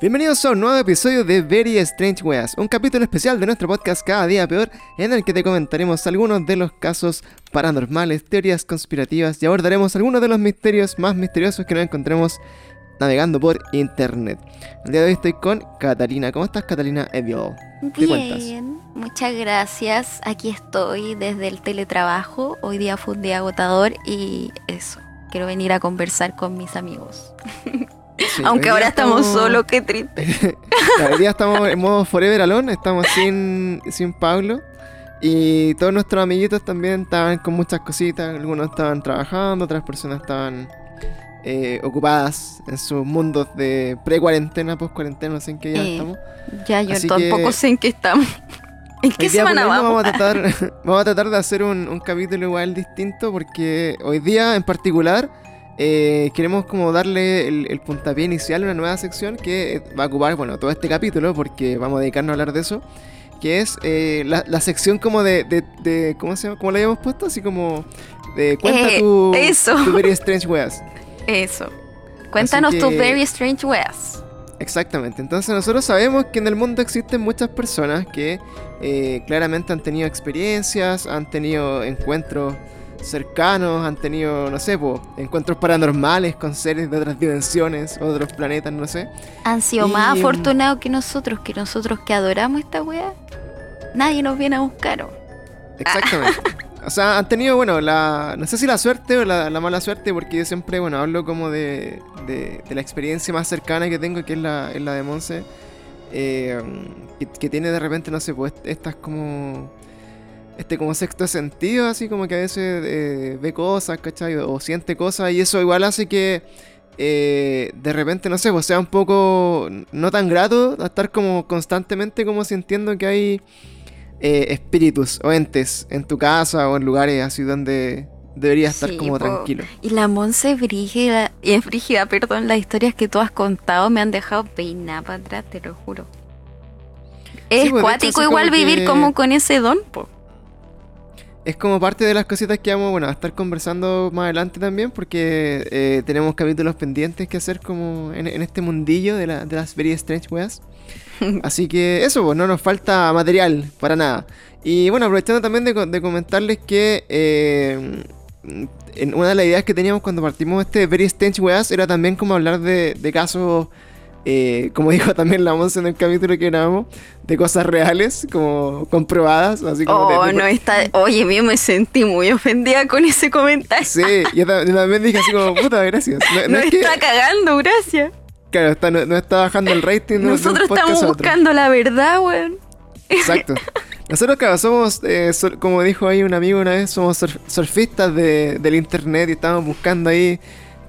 Bienvenidos a un nuevo episodio de Very Strange Weas, un capítulo especial de nuestro podcast Cada Día Peor, en el que te comentaremos algunos de los casos paranormales, teorías conspirativas y abordaremos algunos de los misterios más misteriosos que nos encontremos navegando por internet. El día de hoy estoy con Catalina. ¿Cómo estás, Catalina Bien, muchas gracias. Aquí estoy desde el teletrabajo. Hoy día fue un día agotador y eso. Quiero venir a conversar con mis amigos. Aunque ahora estamos, solos, qué triste. hoy día estamos en modo Forever Alone, estamos sin, sin Pablo. Y todos nuestros amiguitos también estaban con muchas cositas. Algunos estaban trabajando, otras personas estaban eh, ocupadas en sus mundos de pre-cuarentena, post-cuarentena, no sé en qué ya estamos. Ya, yo tampoco sé en qué estamos. ¿En qué semana vamos? Vamos a, tratar, vamos a tratar de hacer un, un capítulo igual distinto porque hoy día en particular eh, queremos como darle el, puntapié inicial a una nueva sección que va a ocupar, bueno, todo este capítulo, porque vamos a dedicarnos a hablar de eso, que es eh, la, sección como de, de, ¿cómo se llama? ¿Cómo la habíamos puesto? Así como de cuenta eh, tu, tu very strange weas. Eso. Cuéntanos tus very strange weas. Exactamente, entonces nosotros sabemos que en el mundo existen muchas personas que claramente han tenido experiencias, han tenido encuentros cercanos, han tenido, no sé, encuentros paranormales con seres de otras dimensiones, otros planetas, no sé. Han sido más afortunados que nosotros, que nosotros que adoramos esta weá. Nadie nos viene a buscar. Exactamente. o sea, han tenido, bueno, la, no sé si la suerte o la, mala suerte, porque yo siempre, bueno, hablo como de, de, la experiencia más cercana que tengo, que es la, es la de Monse, eh, que, que, tiene de repente, no sé, pues estas como este como sexto sentido, así como que a veces eh, ve cosas, ¿cachai? O, siente cosas y eso igual hace que eh, de repente, no sé, pues sea un poco no tan grato estar como constantemente como sintiendo que hay eh, espíritus o entes en tu casa o en lugares así donde deberías estar como tranquilo. Y la Monse Brígida, y es Brígida, perdón, las historias que tú has contado me han dejado peinada para atrás, te lo juro. Es pues, cuático igual vivir como con ese don, po es como parte de las cositas que vamos bueno, a estar conversando más adelante también, porque eh, tenemos capítulos pendientes que hacer como en, este mundillo de, la, de, las Very Strange Weas. Así que eso, pues no nos falta material para nada. Y bueno, aprovechando también de, comentarles que eh, en una de las ideas que teníamos cuando partimos este Very Strange Weas era también como hablar de, de casos eh, como dijo también la Monse en el capítulo que grabamos, de cosas reales, como comprobadas. Así como oh, no está. Oye, mío, me sentí muy ofendida con ese comentario. Sí, yo también dije así como, puta, gracias. No, está cagando, gracias. Claro, no, está bajando el rating. Nosotros estamos buscando la verdad, weón. Exacto. Nosotros, claro, somos, eh, como dijo ahí un amigo una vez, somos surfistas de, del internet y estamos buscando ahí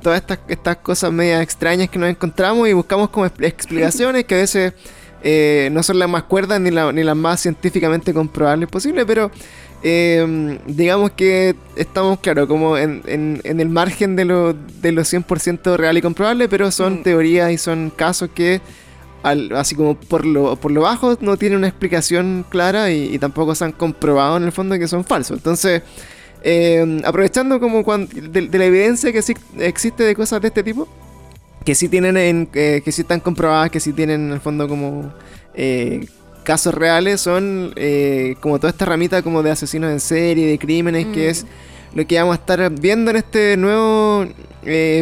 todas estas, estas cosas medias extrañas que nos encontramos y buscamos como explicaciones que a veces eh, no son las más cuerdas ni, ni las más científicamente comprobables posibles, pero eh, digamos que estamos, claro, como en, en, el margen de lo, de lo 100% real y comprobable, pero son mm. teorías y son casos que, así como por lo, por lo bajo, no tienen una explicación clara y, y tampoco se han comprobado en el fondo que son falsos. Entonces, eh, aprovechando como de, la evidencia que sí existe de cosas de este tipo, que sí tienen en, eh, que sí están comprobadas, que sí tienen en el fondo como eh, casos reales, son como toda esta ramita como de asesinos en serie, de crímenes, que es mm. lo que vamos a estar viendo en este nuevo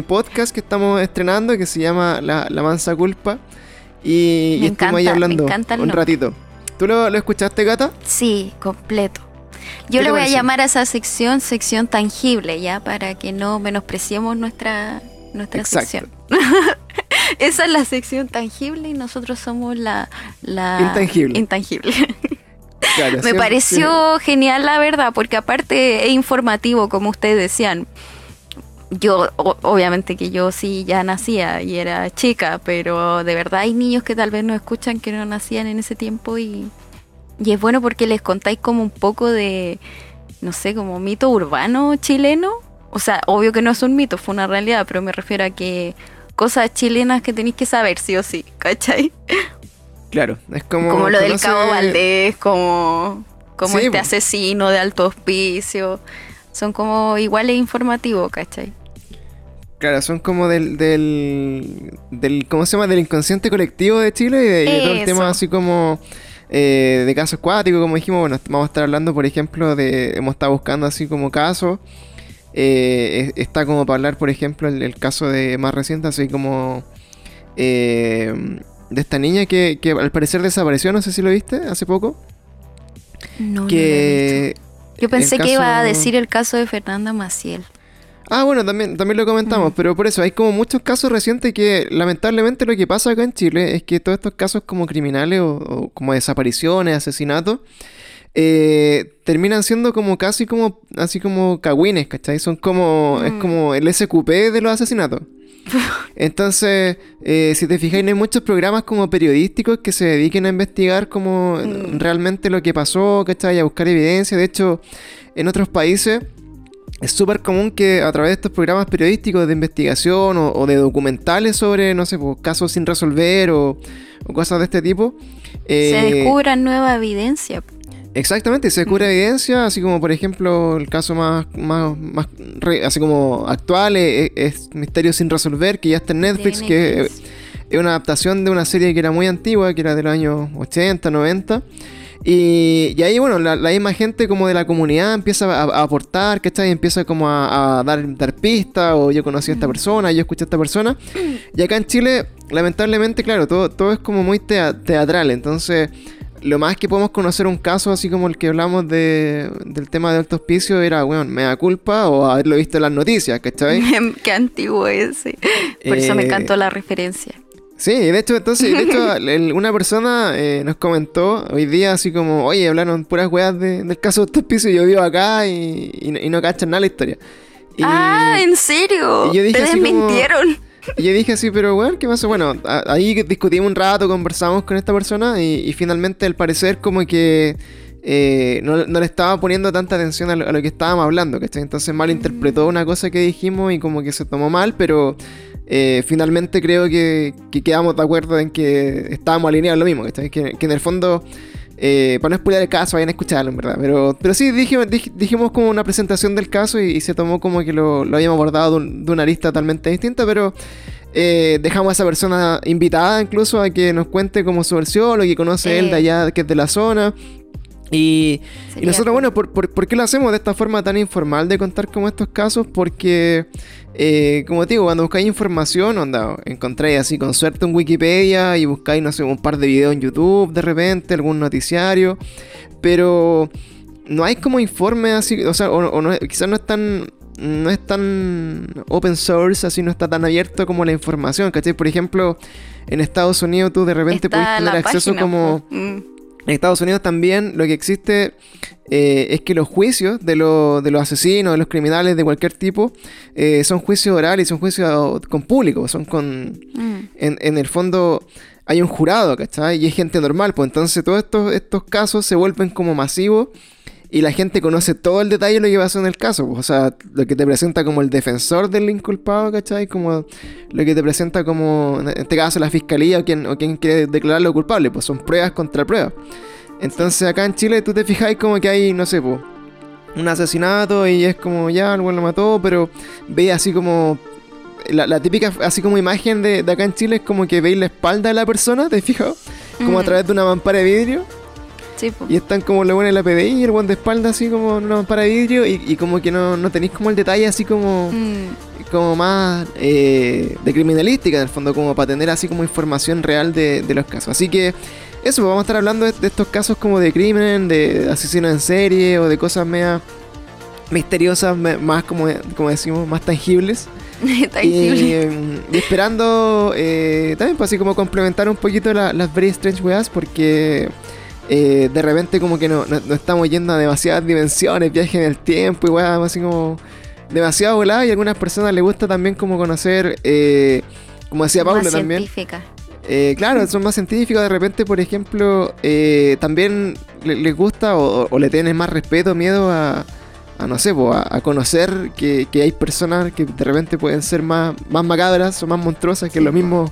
podcast que estamos estrenando, que se llama La, Mansa Culpa. Y, estamos ahí hablando un ratito. ¿Tú lo, lo escuchaste, Gata? Sí, completo. Yo le voy a llamar a esa sección sección tangible, ya, para que no menospreciemos nuestra, nuestra sección. esa es la sección tangible y nosotros somos la, la intangible. intangible. Me pareció genial la verdad, porque aparte es informativo, como ustedes decían. Yo, obviamente que yo sí ya nacía y era chica, pero de verdad hay niños que tal vez no escuchan que no nacían en ese tiempo y, y es bueno porque les contáis como un poco de, no sé, como mito urbano chileno. O sea, obvio que no es un mito, fue una realidad, pero me refiero a que cosas chilenas que tenéis que saber sí o sí, ¿cachai? Claro, es como... Como lo del Cabo Valdés, como, como este asesino de alto hospicio. Son como iguales informativos, ¿cachai? Claro, son como del, del, del, ¿cómo se llama? Del inconsciente colectivo de Chile y de, todo el tema así como eh, de casos acuáticos, como dijimos, bueno, vamos a estar hablando, por ejemplo, de, hemos estado buscando así como casos, eh, está como para hablar, por ejemplo, el, caso de más reciente, así como eh, de esta niña que, que, al parecer desapareció, no sé si lo viste, hace poco. No, que Yo pensé que iba a decir el caso de Fernanda Maciel. Ah, bueno, también, también lo comentamos, pero por eso hay como muchos casos recientes que lamentablemente lo que pasa acá en Chile es que todos estos casos como criminales o, como desapariciones, asesinatos, eh, terminan siendo como casi como así como cagüines, ¿cachai? Son como, es mm. como el SQP de los asesinatos. Entonces, eh, si te fijáis, no hay muchos programas como periodísticos que se dediquen a investigar como mm. realmente lo que pasó, ¿cachai? A buscar evidencia. De hecho, en otros países es súper común que a través de estos programas periodísticos de investigación o, de documentales sobre, no sé, pues, casos sin resolver o, cosas de este tipo. se eh, descubra nueva evidencia. Exactamente, se descubre evidencia, así como por ejemplo el caso más, más, más así como actual es, es, Misterio sin resolver, que ya está en Netflix, que es, es una adaptación de una serie que era muy antigua, que era de los años 80, 90. Y, ahí, bueno, la, misma gente como de la comunidad empieza a, aportar, ¿cachai? Y empieza como a, dar, dar pistas, o yo conocí a esta persona, yo escuché a esta persona. Y acá en Chile, lamentablemente, claro, todo, todo es como muy teatral, entonces... Lo más que podemos conocer un caso así como el que hablamos de, del tema de alto hospicio era, bueno, me da culpa o haberlo visto en las noticias, ¿cachai? Qué antiguo ese. Por eso me eh, encantó la referencia. Sí, de hecho, entonces, de hecho, una persona eh, nos comentó hoy día así como, oye, hablaron puras weas del caso de estos y yo vivo acá y, y, no cachan nada la historia. ah, ¿en serio? Y yo dije así mintieron. y yo dije así, pero bueno, ¿qué pasó? Bueno, ahí discutimos un rato, conversamos con esta persona y, finalmente al parecer como que eh, no, le estaba poniendo tanta atención a lo, que estábamos hablando, ¿cachai? Entonces malinterpretó una cosa que dijimos y como que se tomó mal, pero eh, finalmente creo que, quedamos de acuerdo en que estábamos alineados en lo mismo, que, que en el fondo, eh, para no explicar el caso, vayan a escucharlo, en verdad. Pero, pero sí, dijimos, dijimos como una presentación del caso y, se tomó como que lo, habíamos abordado de, una lista totalmente distinta, pero eh, dejamos a esa persona invitada incluso a que nos cuente como su versión, lo que conoce él de allá, que es de la zona. Y, nosotros, bueno, ¿por, por, qué lo hacemos de esta forma tan informal de contar como estos casos? Porque eh, como te digo, cuando buscáis información, onda, encontráis así con suerte en Wikipedia y buscáis, no sé, un par de videos en YouTube de repente, algún noticiario, pero no hay como informes así, o sea, o, no, quizás no es tan no es tan open source, así no está tan abierto como la información, ¿cachai? Por ejemplo, en Estados Unidos tú de repente puedes tener acceso como... Pues. Mm. En Estados Unidos también lo que existe eh, es que los juicios de, de, los asesinos, de los criminales de cualquier tipo, eh, son juicios orales, son juicios con público, son con... Mm. En, el fondo hay un jurado, ¿cachai? Y es gente normal, pues entonces todos estos, estos casos se vuelven como masivos y la gente conoce todo el detalle de lo que pasó en el caso. Pues, o sea, lo que te presenta como el defensor del inculpado, ¿cachai? Como lo que te presenta como, en este caso, la fiscalía o quien, o quien quiere declararlo culpable. Pues son pruebas contra pruebas. Entonces acá en Chile tú te fijáis como que hay, no sé, pues, un asesinato y es como, ya, el lo mató, pero ve así como... La, típica así como imagen de, acá en Chile es como que veis la espalda de la persona, ¿te fijas? Como a través de una mampara de vidrio y están como lo bueno en la PDI y el buen de espalda así como no para vidrio y, como que no, no, tenéis como el detalle así como, mm. como más eh, de criminalística en el fondo, como para tener así como información real de, los casos. Así que eso, pues, vamos a estar hablando de, estos casos como de crimen, de asesinos en serie o de cosas media misteriosas, más como, como decimos, más tangibles. Y, esperando eh, también, pues así como complementar un poquito las Very Strange Weas, porque eh, de repente como que no, no, estamos yendo a demasiadas dimensiones, viajes en el tiempo y weá, así como demasiado volado y a algunas personas les gusta también como conocer, eh, como decía Pablo también. Científica. Eh, claro, son más científicos, de repente, por ejemplo, también les gusta o, le tienen más respeto, miedo a, a no sé, a, conocer que, hay personas que de repente pueden ser más, más macabras o más monstruosas que los mismos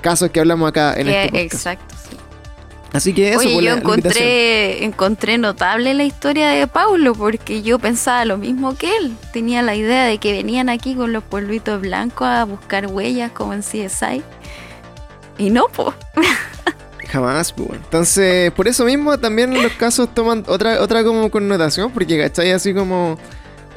casos que hablamos acá en este podcast. Exacto, sí. Así que eso, Oye, yo encontré, encontré notable la historia de Paulo, porque yo pensaba lo mismo que él. Tenía la idea de que venían aquí con los polvitos blancos a buscar huellas como en CSI. Y no, pues. Jamás, pues. Entonces, por eso mismo también los casos toman otra, otra como connotación, porque, ¿cachai? Así como.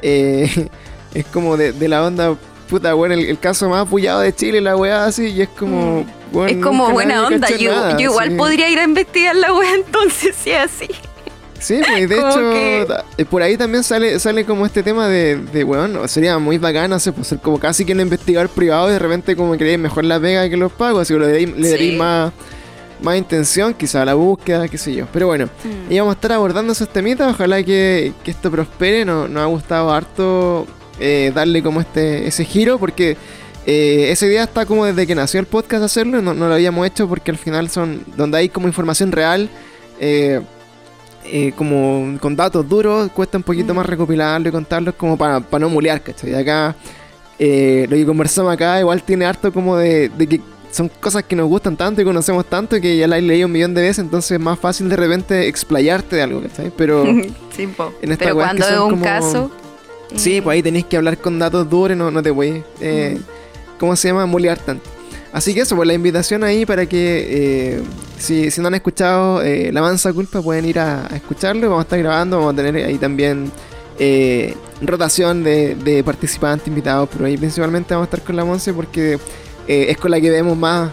Eh, es como de, la onda, puta, bueno, el, caso más apoyado de Chile, la weá así, y es como. Mm es como buena onda. Yo, igual podría ir a investigar la wea entonces, si es así. Sí, pues de hecho, eh, por ahí también sale sale como este tema de, de bueno, sería muy bacán, no sé, pues ser como casi que un investigador privado y de repente como que mejor la pega que los pagos, así que le daréis más, más intención quizá a la búsqueda, qué sé yo. Pero bueno, mm. íbamos a estar abordando esos temitas, ojalá que, que esto prospere, nos, ha gustado harto eh, darle como este ese giro, porque eh, ese día está como desde que nació el podcast hacerlo, no, lo habíamos hecho porque al final son donde hay como información real, eh, eh, como con datos duros, cuesta un poquito más mm. recopilarlo y contarlo como para, no mulear, ¿cachai? Acá, lo que conversamos acá igual tiene harto como de, que son cosas que nos gustan tanto y conocemos tanto que ya la he leído un millón de veces, entonces es más fácil de repente explayarte de algo, ¿cachai? Pero, sí, Pero cuando es un caso... Sí, pues ahí tenéis que hablar con datos duros, no, no te voy... Eh, ¿cómo se llama? Mulear tanto. Así que eso, pues la invitación ahí para que eh, si, si, no han escuchado eh, La Mansa Culpa pueden ir a, escucharlo. Vamos a estar grabando, vamos a tener ahí también eh, rotación de, participantes invitados, pero ahí principalmente vamos a estar con la Monse porque es con la que vemos más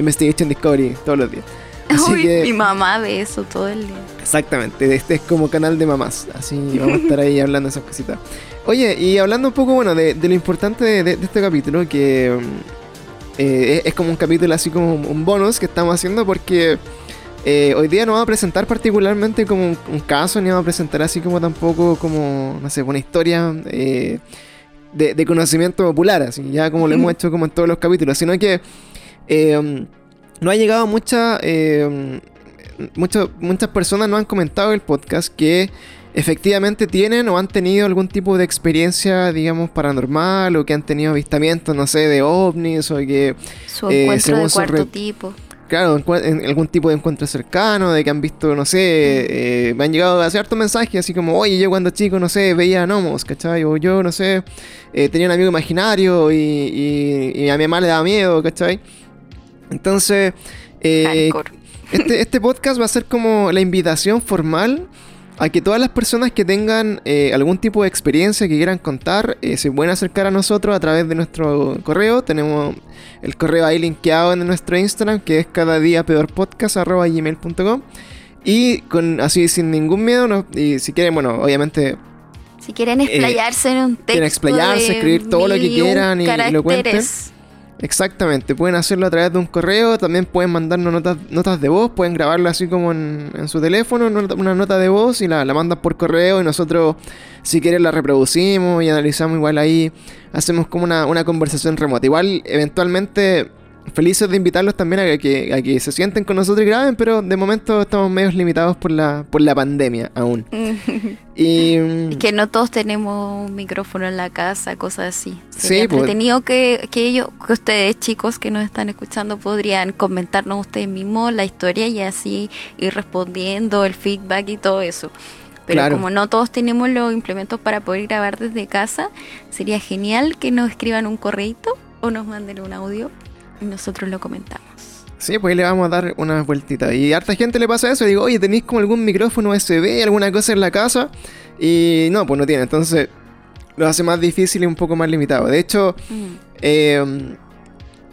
Investigation Discovery todos los días. Así que, mi mamá ve eso todo el día. Exactamente, este es como canal de mamás, así vamos a estar ahí hablando de esas cositas. Oye, y hablando un poco, bueno, de, lo importante de, este capítulo, que mm, eh, es, como un capítulo así como un bonus que estamos haciendo porque eh, hoy día no vamos a presentar particularmente como un, caso, ni vamos a presentar así como tampoco como, no sé, una historia eh, de, conocimiento popular, así ya como lo hemos hecho como en todos los capítulos, sino que no ha llegado mucha... Mm, muchas personas no han comentado el podcast que efectivamente tienen o han tenido algún tipo de experiencia, digamos, paranormal o que han tenido avistamientos, no sé, de ovnis o que... Su eh, encuentro de cuarto tipo. Claro, en algún tipo de encuentro cercano, de que han visto, no sé, eh, me han llegado a harto mensajes así como, oye, yo cuando chico, no sé, veía gnomos, ¿cachai? O yo, no sé, eh, tenía un amigo imaginario y, a mi mamá le daba miedo, ¿cachai? Entonces, este, este podcast va a ser como la invitación formal a que todas las personas que tengan eh, algún tipo de experiencia que quieran contar eh, se pueden acercar a nosotros a través de nuestro correo. Tenemos el correo ahí linkeado en nuestro Instagram que es cada día peor gmail.com y con así sin ningún miedo y si quieren bueno obviamente si quieren eh, explayarse en un texto quieren explayarse escribir todo lo que quieran y, y lo cuenten Exactamente, pueden hacerlo a través de un correo, también pueden mandarnos notas, notas de voz, pueden grabarlo así como en, su teléfono, una nota de voz y la, la mandan por correo y nosotros si quieren la reproducimos y analizamos igual ahí, hacemos como una, una conversación remota. Igual eventualmente felices de invitarlos también a que, a que se sienten con nosotros y graben, pero de momento estamos medio limitados por la, por la pandemia aún. y, que no todos tenemos un micrófono en la casa, cosas así. Sería sí, pues. entretenido que, que ellos, que ustedes chicos que nos están escuchando podrían comentarnos ustedes mismos la historia y así ir respondiendo el feedback y todo eso. Pero como no todos tenemos los implementos para poder grabar desde casa, sería genial que nos escriban un correito o nos manden un audio y nosotros lo comentamos. Sí, pues ahí le vamos a dar una vueltita. Y a harta gente le pasa eso. Digo, oye, ¿tenéis como algún micrófono USB, alguna cosa en la casa? Y no, pues no tiene. Entonces lo hace más difícil y un poco más limitado. De hecho, mm. em,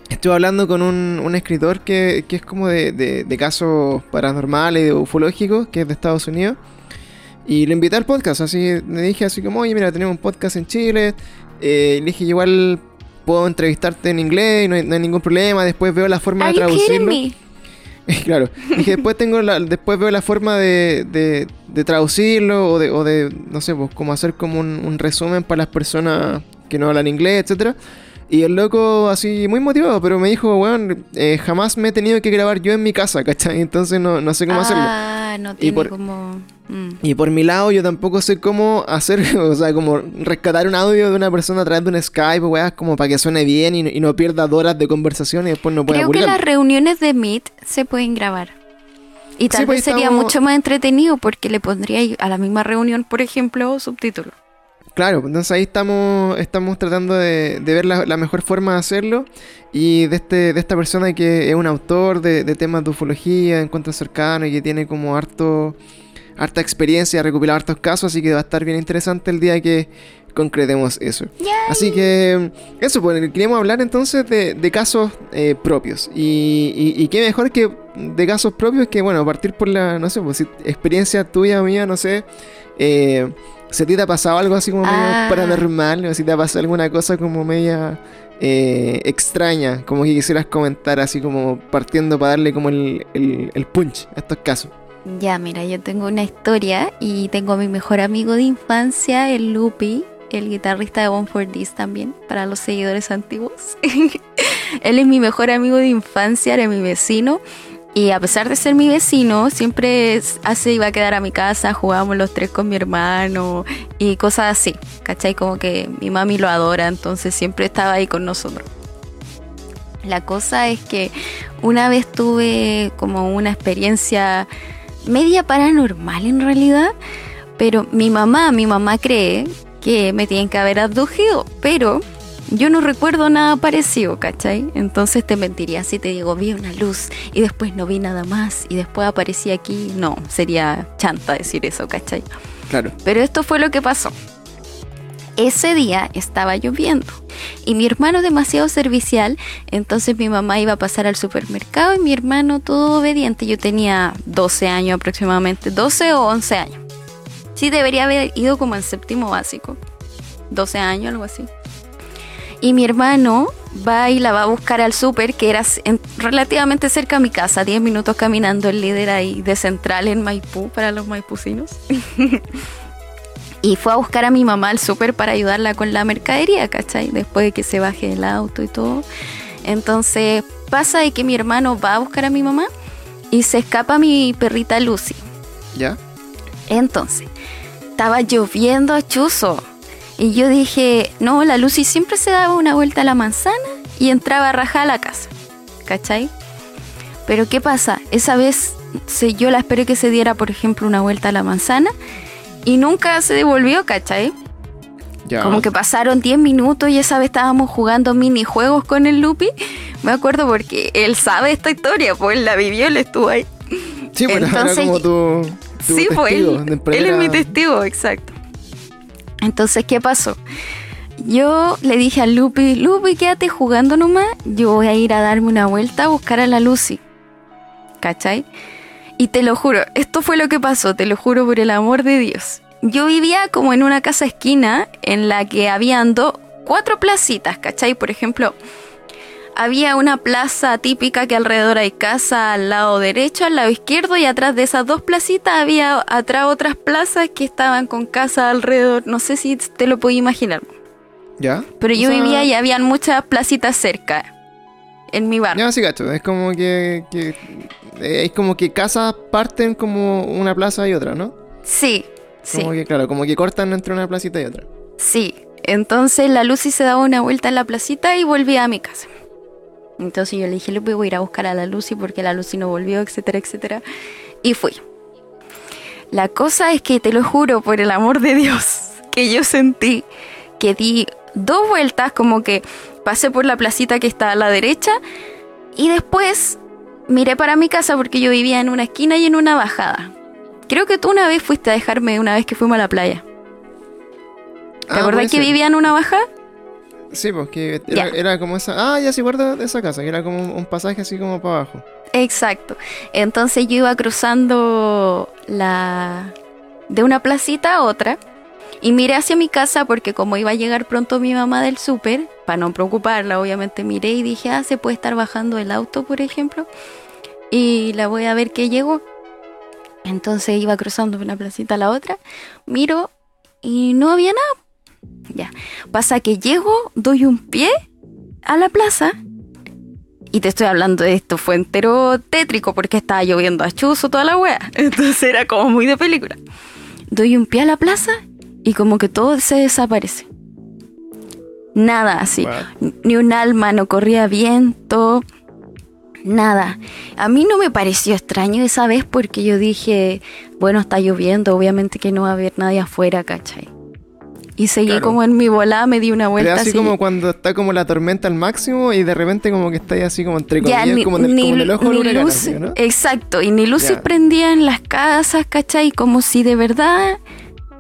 estuve hablando con un, escritor que, es como de, casos paranormales, ufológicos, que es de Estados Unidos. Y le invité al podcast, así le dije así como, oye, mira, tenemos un podcast en Chile. Eh, le dije, igual puedo entrevistarte en inglés, no hay, no hay ningún problema, después veo la forma de traducirlo. claro, dije, después tengo la, después veo la forma de, de, de traducirlo o de, o de, no sé, pues como hacer como un, resumen para las personas que no hablan inglés, etcétera. Y el loco así muy motivado, pero me dijo, bueno, eh, jamás me he tenido que grabar yo en mi casa, ¿cachai? Entonces no, no sé cómo hacerlo. Ah, no tiene como... Mm. Y por mi lado, yo tampoco sé cómo hacer, o sea, como rescatar un audio de una persona a través de un Skype, weas, como para que suene bien y, no pierda horas de conversación y después no pueda Creo que las reuniones de Meet se pueden grabar. Y tal pues, vez sería mucho más entretenido porque le pondría a la misma reunión, por ejemplo, subtítulos. Claro, entonces ahí estamos, estamos tratando de, ver la, mejor forma de hacerlo y de, este, de esta persona que es un autor de, temas de ufología, encuentros cercanos y que tiene como harto, harta experiencia, recopilar hartos casos, así que va a estar bien interesante el día que concretemos eso. Así que eso, pues queríamos hablar entonces de, casos eh, propios y, y, qué mejor que de casos propios que, bueno, partir por la, no sé, pues experiencia tuya, mía, no sé. Eh, si te ha pasado algo así como medio ah. paranormal, o si te ha pasado alguna cosa como media eh, extraña, como que quisieras comentar, así como partiendo para darle como el, el, punch a estos casos. Ya, mira, yo tengo una historia y tengo a mi mejor amigo de infancia, el Lupi, el guitarrista de One for This también, para los seguidores antiguos. Él es mi mejor amigo de infancia, era mi vecino. Y a pesar de ser mi vecino, siempre hace iba a quedar a mi casa, jugábamos los tres con mi hermano y cosas así. ¿Cachai? Como que mi mami lo adora, entonces siempre estaba ahí con nosotros. La cosa es que una vez tuve como una experiencia media paranormal en realidad, pero mi mamá, mi mamá cree que me tienen que haber abducido, pero yo no recuerdo nada parecido, ¿cachai? Entonces te mentiría si te digo, vi una luz y después no vi nada más y después aparecí aquí. No, sería chanta decir eso, ¿cachai? Claro. Pero esto fue lo que pasó. Ese día estaba lloviendo y mi hermano demasiado servicial, entonces mi mamá iba a pasar al supermercado y mi hermano todo obediente. Yo tenía 12 años aproximadamente, 12 o 11 años. Sí, debería haber ido como en séptimo básico. 12 años, algo así. Y mi hermano va y la va a buscar al súper, que era relativamente cerca a mi casa, 10 minutos caminando, el líder ahí de central en Maipú, para los maipucinos. y fue a buscar a mi mamá al súper para ayudarla con la mercadería, ¿cachai? Después de que se baje el auto y todo. Entonces pasa de que mi hermano va a buscar a mi mamá y se escapa mi perrita Lucy. ¿Ya? Entonces, estaba lloviendo a chuzo y yo dije, no, la Lucy siempre se daba una vuelta a la manzana y entraba a rajar a la casa. ¿Cachai? Pero ¿qué pasa? Esa vez yo la esperé que se diera, por ejemplo, una vuelta a la manzana y nunca se devolvió, ¿cachai? Ya. Como que pasaron 10 minutos y esa vez estábamos jugando minijuegos con el Lupi. Me acuerdo porque él sabe esta historia, pues él la vivió, él estuvo ahí. Sí, bueno, era como tu, sí, pues él, él es mi testigo, exacto. Entonces, ¿qué pasó? Yo le dije a Lupi, Lupi, quédate jugando nomás, yo voy a ir a darme una vuelta a buscar a la Lucy. ¿Cachai? Y te lo juro, esto fue lo que pasó, te lo juro por el amor de Dios. Yo vivía como en una casa esquina en la que habían cuatro placitas, ¿cachai? Por ejemplo, había una plaza típica que alrededor hay casa al lado derecho, al lado izquierdo y atrás de esas dos placitas había atrás otras plazas que estaban con casa alrededor. No sé si te lo puedo imaginar. ¿Ya? Pero yo vivía y habían muchas placitas cerca en mi barrio. Ya, sí, gacho. Es como que, que es como que casas parten como una plaza y otra, ¿no? Sí, como Que, claro, como que cortan entre una placita y otra. Sí. Entonces la Lucy se daba una vuelta en la placita y volvía a mi casa. Entonces yo le dije, Lupe, voy a ir a buscar a la Lucy porque la Lucy no volvió, etcétera, etcétera. Y fui. La cosa es que te lo juro, por el amor de Dios, que yo sentí que di dos vueltas, como que pasé por la placita que está a la derecha y después miré para mi casa porque yo vivía en una esquina y en una bajada. Creo que tú una vez fuiste a dejarme una vez que fuimos a la playa. ¿Te ah, acuerdas que vivía en una bajada? Sí, porque pues, era, como esa. Ah, ya se guarda esa casa, que era como un pasaje así como para abajo. Exacto. Entonces yo iba cruzando la. de una placita a otra. Y miré hacia mi casa porque como iba a llegar pronto mi mamá del súper, para no preocuparla, obviamente miré y dije, ah, se puede estar bajando el auto, por ejemplo. Y la voy a ver que llegó. Entonces iba cruzando de una placita a la otra. Miro y no había nada ya. Pasa que llego, doy un pie a la plaza. Y te estoy hablando de esto, fue entero tétrico porque estaba lloviendo a chuzo toda la wea. Entonces era como muy de película. Doy un pie a la plaza y como que todo se desaparece. Nada así. Ni un alma, no corría viento. Nada. A mí no me pareció extraño esa vez porque yo dije, bueno, está lloviendo, obviamente que no va a haber nadie afuera, ¿cachai? Y seguí como en mi volada, me di una vuelta. Pero así, como cuando está como la tormenta al máximo y de repente como que está ahí así como entre comillas, como, en el, ojo de luz, ¿no? Exacto, y ni luces prendía en las casas, ¿cachai? Como si de verdad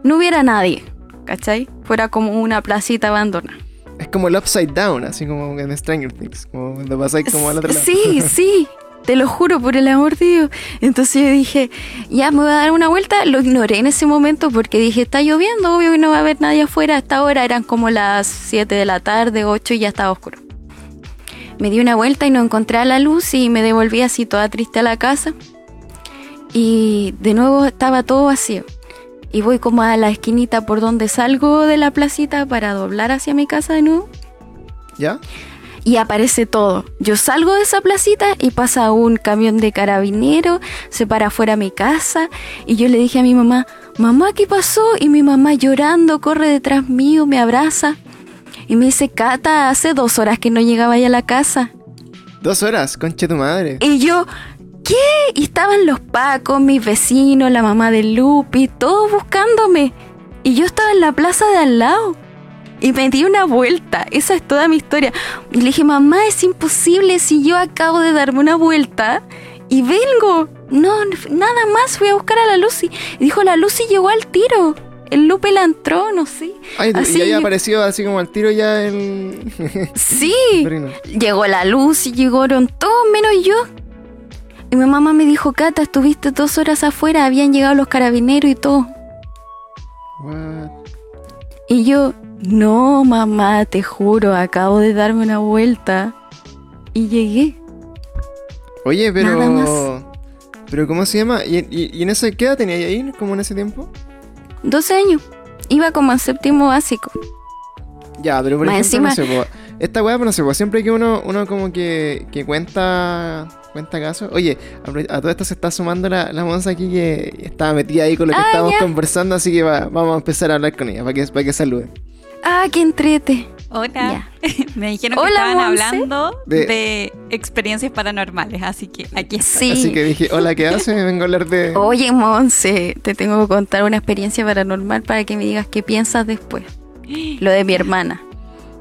no hubiera nadie, ¿cachai? Fuera como una placita abandonada. Es como el upside down, así como en Stranger Things, como cuando pasáis como al otro lado. Sí, sí, te lo juro por el amor de Dios. Entonces yo dije, ya me voy a dar una vuelta. Lo ignoré en ese momento porque dije, está lloviendo, obvio que no va a haber nadie afuera. Hasta ahora eran como las 7 de la tarde, 8 y ya estaba oscuro. Me di una vuelta y no encontré a la luz y me devolví así toda triste a la casa. Y de nuevo estaba todo vacío. Y voy como a la esquinita por donde salgo de la placita para doblar hacia mi casa de nuevo. ¿Ya? Y aparece todo. Yo salgo de esa placita y pasa un camión de carabinero, se para afuera mi casa y yo le dije a mi mamá, mamá, ¿qué pasó? Y mi mamá llorando corre detrás mío, me abraza y me dice, Cata, hace dos horas que no llegaba ya a la casa. Dos horas, conche tu madre. Y yo, ¿qué? Y estaban los pacos, mis vecinos, la mamá de Lupi, todos buscándome. Y yo estaba en la plaza de al lado y me di una vuelta. Esa es toda mi historia. Y le dije, mamá, es imposible si yo acabo de darme una vuelta y vengo. No, nada más, fui a buscar a la Lucy. Y dijo, la Lucy llegó al tiro. El Lupe la entró, no sé. Ay, así, y ahí apareció así como al tiro ya el... sí. llegó la Lucy, llegaron todos menos yo. Y mi mamá me dijo, Cata, estuviste dos horas afuera, habían llegado los carabineros y todo. What? Y yo, no, mamá, te juro, acabo de darme una vuelta y llegué. Oye, pero. ¿Pero cómo se llama? ¿Y, en ese qué edad tenía ahí, como en ese tiempo? 12 años. Iba como en séptimo básico. Ya, pero por ejemplo, no sé, esta weá, no sé, siempre que uno, uno como que, que cuenta cuenta caso. Oye, a, todo esto se está sumando la, la Monza aquí que estaba metida ahí con lo que ah, estábamos conversando, así que vamos a empezar a hablar con ella para que, para que salude. Ah, qué entrete. Hola. Me dijeron que estaban hablando de... experiencias paranormales, así que aquí estoy. Así que dije, hola, ¿qué haces? Vengo a hablar de... Oye, Monse, te tengo que contar una experiencia paranormal para que me digas qué piensas después. Lo de mi hermana.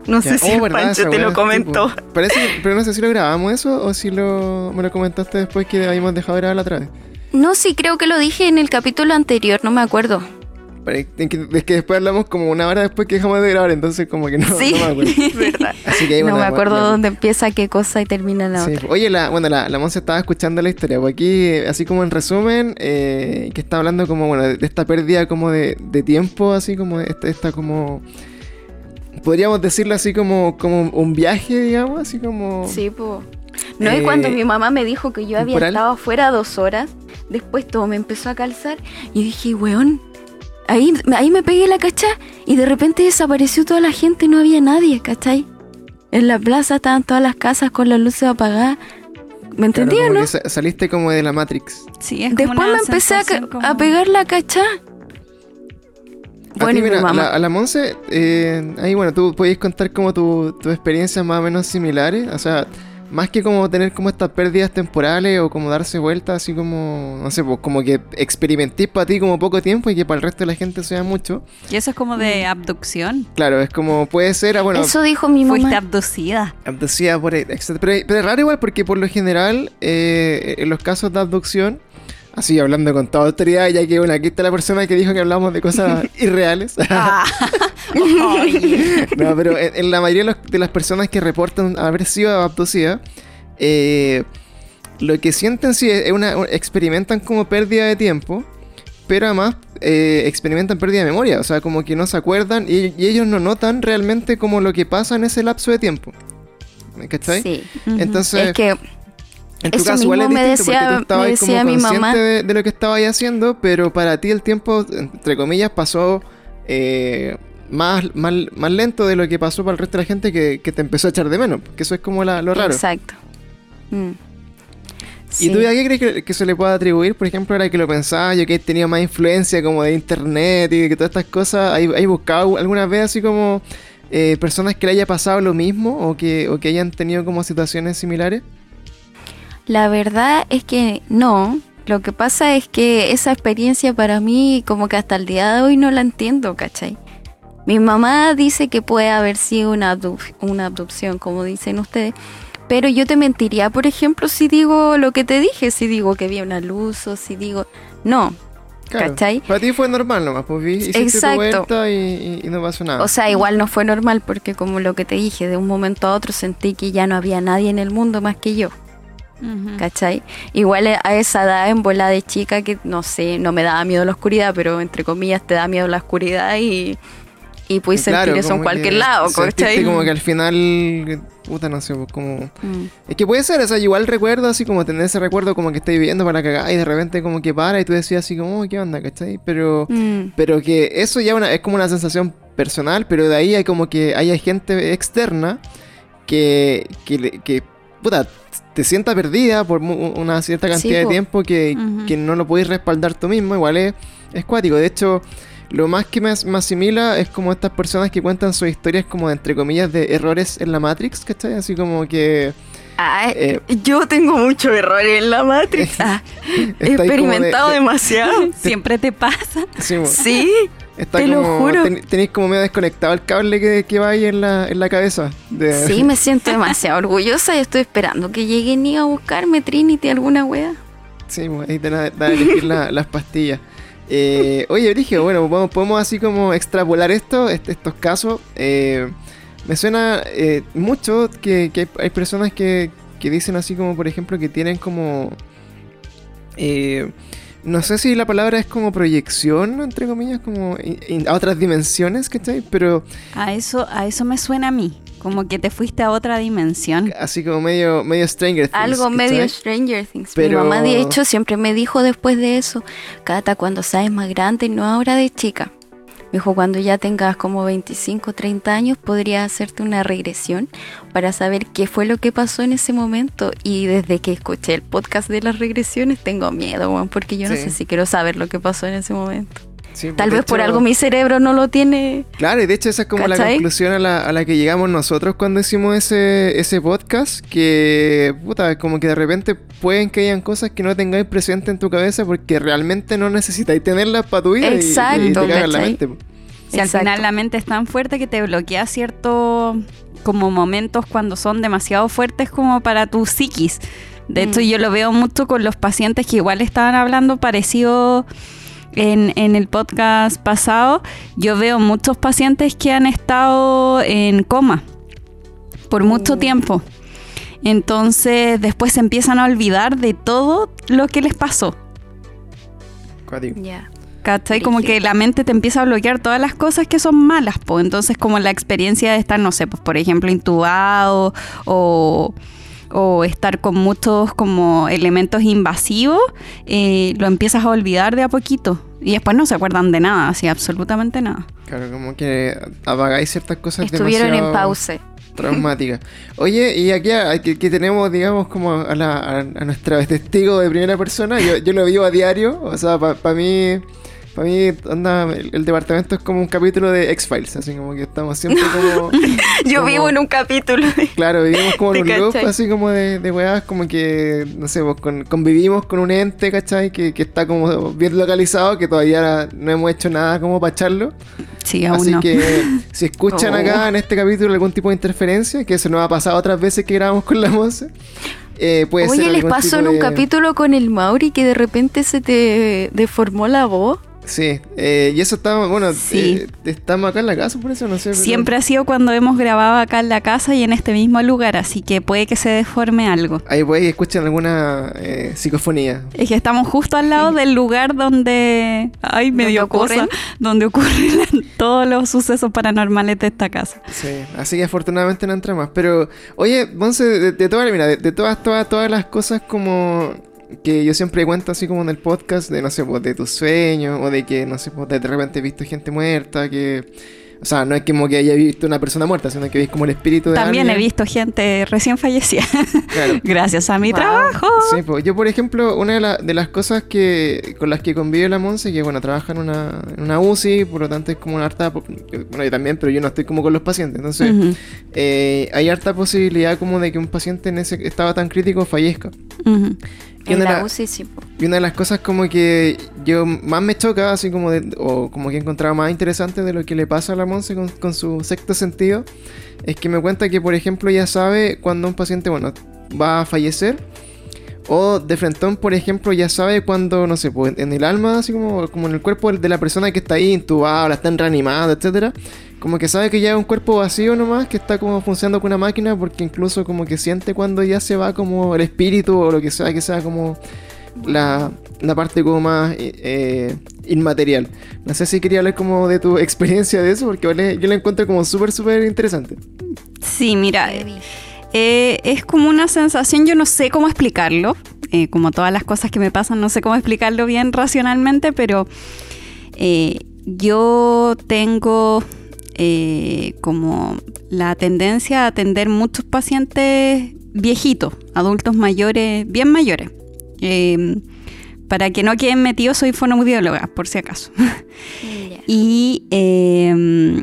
No sé si oh, Pancho te lo comentó. pero no sé si lo grabamos eso o si lo, me lo comentaste después que habíamos dejado de grabar la otra vez. No, sí, creo que lo dije en el capítulo anterior, no me acuerdo. Es que, después hablamos como una hora después que dejamos de grabar, entonces como que no, no me acuerdo. verdad. Así que no me acuerdo dónde empieza qué cosa y termina la otra. Oye, la, bueno, la, la Monse estaba escuchando la historia, pues aquí, así como en resumen, eh, que está hablando como, bueno, de, esta pérdida como de, de tiempo, así como esta, esta como... Podríamos decirlo así como, como un viaje, digamos, así como... Sí, pues... No, y cuando eh, mi mamá me dijo que yo había estado afuera dos horas, después todo me empezó a calzar y dije, weón, Ahí, ahí me pegué la cacha y de repente desapareció toda la gente, no había nadie, ¿cachai? En la plaza estaban todas las casas con las luces apagadas. ¿Me entendí no? saliste como de la Matrix. Sí, es Después me empecé a, pegar la cacha. Bueno, a, mira, mamá. A, la, Monse, eh, ahí bueno, tú podéis contar como tus tu experiencias más o menos similares. O sea, más que como tener como estas pérdidas temporales o como darse vuelta, así como, no sé, pues como que experimentéis para ti como poco tiempo y que para el resto de la gente sea mucho. Y eso es como de abducción. Claro, es como puede ser, ah, bueno. Eso dijo mi mamá. Fuiste abducida. Abducida por, pero, pero es raro igual porque por lo general, eh, en los casos de abducción, Así, hablando con toda autoridad, ya que, bueno, aquí está la persona que dijo que hablamos de cosas irreales. Ah. no, pero en, la mayoría de, las personas que reportan haber sido abducidas, eh, lo que sienten sí es una, experimentan como pérdida de tiempo, pero además eh, experimentan pérdida de memoria, o sea, como que no se acuerdan y, ellos no notan realmente como lo que pasa en ese lapso de tiempo. ¿Cachai? Sí. Entonces... Es que en tu caso, igual es me decía, porque tú estabas como mi mamá. De, lo que estaba haciendo, pero para ti el tiempo, entre comillas, pasó eh, más, más, más, lento de lo que pasó para el resto de la gente que, te empezó a echar de menos, que eso es como lo raro. Exacto. Mm. ¿Y tú a qué crees que, se le puede atribuir? Por ejemplo, era que lo pensaba yo que he tenido más influencia como de internet y que todas estas cosas. ¿Hay, buscado alguna vez así como eh, personas que le haya pasado lo mismo o que, o que hayan tenido como situaciones similares? La verdad es que no. Lo que pasa es que esa experiencia para mí como que hasta el día de hoy no la entiendo, ¿cachai? Mi mamá dice que puede haber sido una, una abducción, como dicen ustedes, pero yo te mentiría, por ejemplo, si digo lo que te dije, si digo que vi una luz o si digo... No, ¿Cachai? Para ti fue normal nomás, pues vi, Exacto. tu y, y, no pasó nada. O sea, igual no fue normal porque como lo que te dije, de un momento a otro sentí que ya no había nadie en el mundo más que yo. ¿Cachai? Igual a esa edad en bola de chica que no sé, no me daba miedo la oscuridad, pero entre comillas te da miedo la oscuridad y, y puedes sentir eso en cualquier lado, ¿cachai? como que al final, puta, no sé, pues, como... Mm. Es que puede ser, o sea, igual recuerdo así como tener ese recuerdo como que estáis viviendo para cagar y de repente como que para y tú decías así como, oh, ¿qué onda, cachai? Pero, mm. pero que eso ya es como una sensación personal, pero de ahí hay como que hay gente externa que, que, que puta, te sienta perdida por una cierta cantidad de tiempo que, no lo podéis respaldar tú mismo, igual es, es cuático. De hecho, lo más que me, asimila es como estas personas que cuentan sus historias como entre comillas de errores en la Matrix, ¿cachai? Así como que... Eh, yo tengo muchos errores en la Matrix. Ah, he experimentado demasiado. Siempre te pasa. Sí. te lo juro. tenéis como medio desconectado el cable que, que va ahí en la, en la cabeza. Sí, me siento demasiado orgullosa y estoy esperando que lleguen y a buscarme Trinity alguna wea. Sí, ahí te da a elegir las pastillas. Eh, oye, Brigio, bueno, podemos, así como extrapolar esto, estos casos. Eh, me suena eh, mucho que, hay, personas que, dicen así como, por ejemplo, que tienen como... no sé si la palabra es como proyección, entre comillas, como a otras dimensiones, ¿cachai? Pero... A eso, a eso me suena a mí. Como que te fuiste a otra dimensión. Así como medio, medio Stranger Things. Algo medio Stranger Things. Pero... Mi mamá, de hecho, siempre me dijo después de eso, Cata, cuando seas más grande, no ahora de chica. Me dijo, cuando ya tengas como 25, 30 años, podría hacerte una regresión para saber qué fue lo que pasó en ese momento. Y desde que escuché el podcast de las regresiones, tengo miedo, porque yo no sé si quiero saber lo que pasó en ese momento. Tal vez por algo mi cerebro no lo tiene. Claro, y de hecho esa es como la conclusión a la, a la, que llegamos nosotros cuando hicimos ese, ese podcast, que puta, como que de repente pueden que hayan cosas que no tengáis presente en tu cabeza porque realmente no necesitáis tenerlas para tu vida Exacto, y, te la mente. Si al final la mente es tan fuerte que te bloquea ciertos como momentos cuando son demasiado fuertes como para tu psiquis. De hecho, mm. yo lo veo mucho con los pacientes que igual estaban hablando parecido en, el podcast pasado, yo veo muchos pacientes que han estado en coma por mucho oh. tiempo. Entonces después se empiezan a olvidar de todo lo que les pasó. Ya. ¿Cachai? Como que la mente te empieza a bloquear todas las cosas que son malas, pues. Entonces, como la experiencia de estar, no sé, pues por ejemplo, intubado o o estar con muchos como elementos invasivos, eh, lo empiezas a olvidar de a poquito. Y después no se acuerdan de nada, así absolutamente nada. Claro, como que apagáis ciertas cosas Estuvieron en pausa. Traumáticas. Oye, y aquí, aquí, tenemos, digamos, como a, la, a, nuestra testigo de primera persona. Yo, yo lo vivo a diario. O sea, para mí para mí, anda, el, departamento es como un capítulo de X-Files, así como que estamos siempre como. Yo vivo en un capítulo. claro, vivimos como en un loop, así como de, de weas, como que, no sé, pues convivimos con un ente, ¿cachai? Que, que está como bien localizado, que todavía no hemos hecho nada como para echarlo. Sí, aún Así que si escuchan acá oh. en este capítulo algún tipo de interferencia, que eso nos ha pasado otras veces que grabamos con la voz. Eh, puede Oye, les pasó en un capítulo con el Mauri que de repente se te deformó la voz. Sí, eh, y eso estamos, bueno, eh, estamos acá en la casa, por eso no sé. Siempre ha sido cuando hemos grabado acá en la casa y en este mismo lugar, así que puede que se deforme algo. Ahí puede escuchen alguna eh, psicofonía. Es que estamos justo al lado del lugar donde, ay, medio cosa, donde ocurren todos los sucesos paranormales de esta casa. Sí, así que afortunadamente no entra más. Pero, oye, Monse, de, de todas, mira, de todas, todas, todas las cosas como que yo siempre cuento así como en el podcast de, no sé, pues de tus sueños o de que, no sé, pues de repente he visto gente muerta, que O sea, no es como que haya visto una persona muerta, sino que veis como el espíritu de También he visto gente recién fallecida. Gracias a mi trabajo. Sí, pues yo, por ejemplo, una de, las cosas que con las que convive la Monse, que bueno, trabaja en una, en una UCI, por lo tanto es como una harta. Bueno, yo también, pero yo no estoy como con los pacientes. Entonces, eh, hay harta posibilidad como de que un paciente en ese estado tan crítico fallezca. Y una, UCI, y una de las cosas como que yo más me choca, así como de, o como que he encontrado más interesante de lo que le pasa a la Monse con, su sexto sentido, es que me cuenta que, por ejemplo, ya sabe cuando un paciente, bueno, va a fallecer. O de frentón, por ejemplo, ya sabe cuando, no sé, pues, en el alma, así como, como en el cuerpo de la persona que está ahí intubada, la están reanimada, etcétera como que sabe que ya es un cuerpo vacío nomás, que está como funcionando con una máquina, porque incluso como que siente cuando ya se va como el espíritu o lo que sea, que sea como la, parte como más eh, inmaterial. No sé si quería hablar como de tu experiencia de eso, porque yo la encuentro como súper, súper interesante. Sí, mira, eh, es como una sensación, yo no sé cómo explicarlo, eh, como todas las cosas que me pasan, no sé cómo explicarlo bien racionalmente, pero yo tengo eh, como la tendencia a atender muchos pacientes viejitos, adultos mayores, bien mayores. Em, para que no queden metidos, soy fonoaudióloga, por si acaso. y em,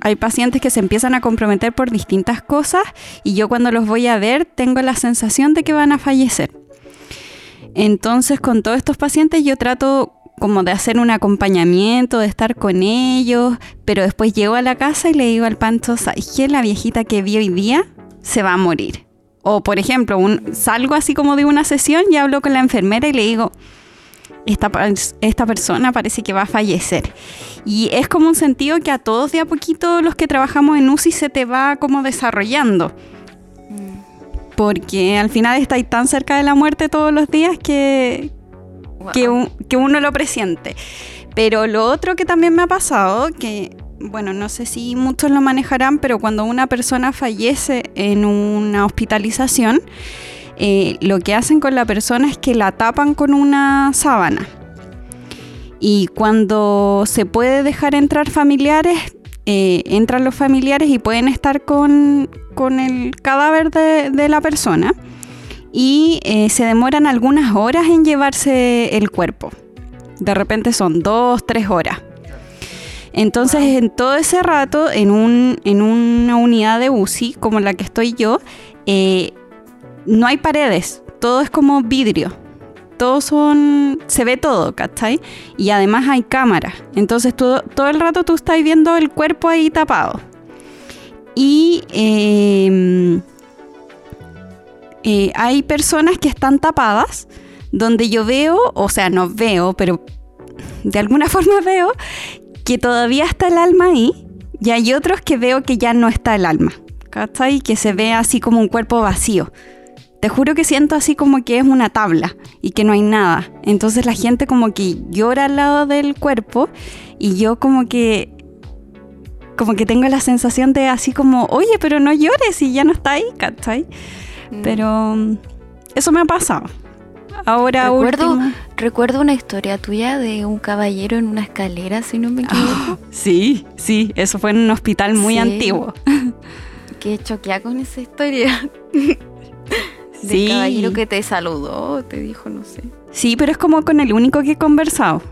hay pacientes que se empiezan a comprometer por distintas cosas y yo cuando los voy a ver tengo la sensación de que van a fallecer. Entonces con todos estos pacientes yo trato como de hacer un acompañamiento, de estar con ellos, pero después llego a la casa y le digo al panto, ¿sabes qué? La viejita que vi hoy día se va a morir. O por ejemplo, un, salgo así como de una sesión y hablo con la enfermera y le digo, esta, esta persona parece que va a fallecer. Y es como un sentido que a todos de a poquito los que trabajamos en UCI se te va como desarrollando. Mm. Porque al final estáis tan cerca de la muerte todos los días que, que, uno lo presiente. Pero lo otro que también me ha pasado, que bueno, no sé si muchos lo manejarán, pero cuando una persona fallece en una hospitalización, eh, lo que hacen con la persona es que la tapan con una sábana. Y cuando se puede dejar entrar familiares, eh, entran los familiares y pueden estar con, el cadáver de la persona y eh, se demoran algunas horas en llevarse el cuerpo. De repente son dos, tres horas. Entonces, en todo ese rato, en, un, en una unidad de UCI como la que estoy yo, eh, no hay paredes, todo es como vidrio. Todo son. se ve todo, ¿cachai? Y además hay cámaras. Entonces todo, todo el rato tú estás viendo el cuerpo ahí tapado. Y eh, eh, hay personas que están tapadas, donde yo veo, o sea, no veo, pero de alguna forma veo que todavía está el alma ahí, y hay otros que veo que ya no está el alma, ¿cachai? Que se ve así como un cuerpo vacío. Te juro que siento así como que es una tabla y que no hay nada. Entonces la gente como que llora al lado del cuerpo y yo como que como que tengo la sensación de así como, oye, pero no llores y ya no está ahí, ¿cachai? Mm. Pero mm, eso me ha pasado. Ahora recuerdo, recuerdo una historia tuya de un caballero en una escalera, si no me ah, equivoco. sí, sí, eso fue en un hospital muy antiguo. Qué choquea con esa historia. sí. caballero que te saludó, te dijo, no sé. Sí, pero es como con el único que he conversado.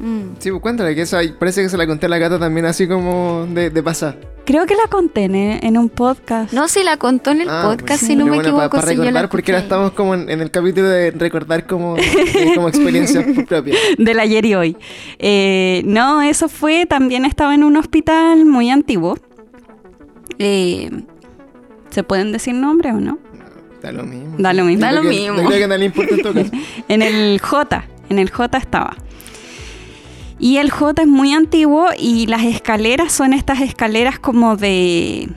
Mm. Sí, pues cuéntale, que eso parece que se la conté a la gata también así como de, de pasar. Creo que la conté en, un podcast. No, sí, la contó en el ah, podcast, si no me equivoco. Para recordar, porque ahora estamos como en, el capítulo de recordar como, eh, como experiencia propia. Del ayer y hoy. Eh, no, eso fue, también estaba en un hospital muy antiguo. Eh, ¿Se pueden decir nombres o no? Da lo mismo. Da lo mismo. Da lo mismo. En el J, en el J estaba. Y el J es muy antiguo y las escaleras son estas escaleras como de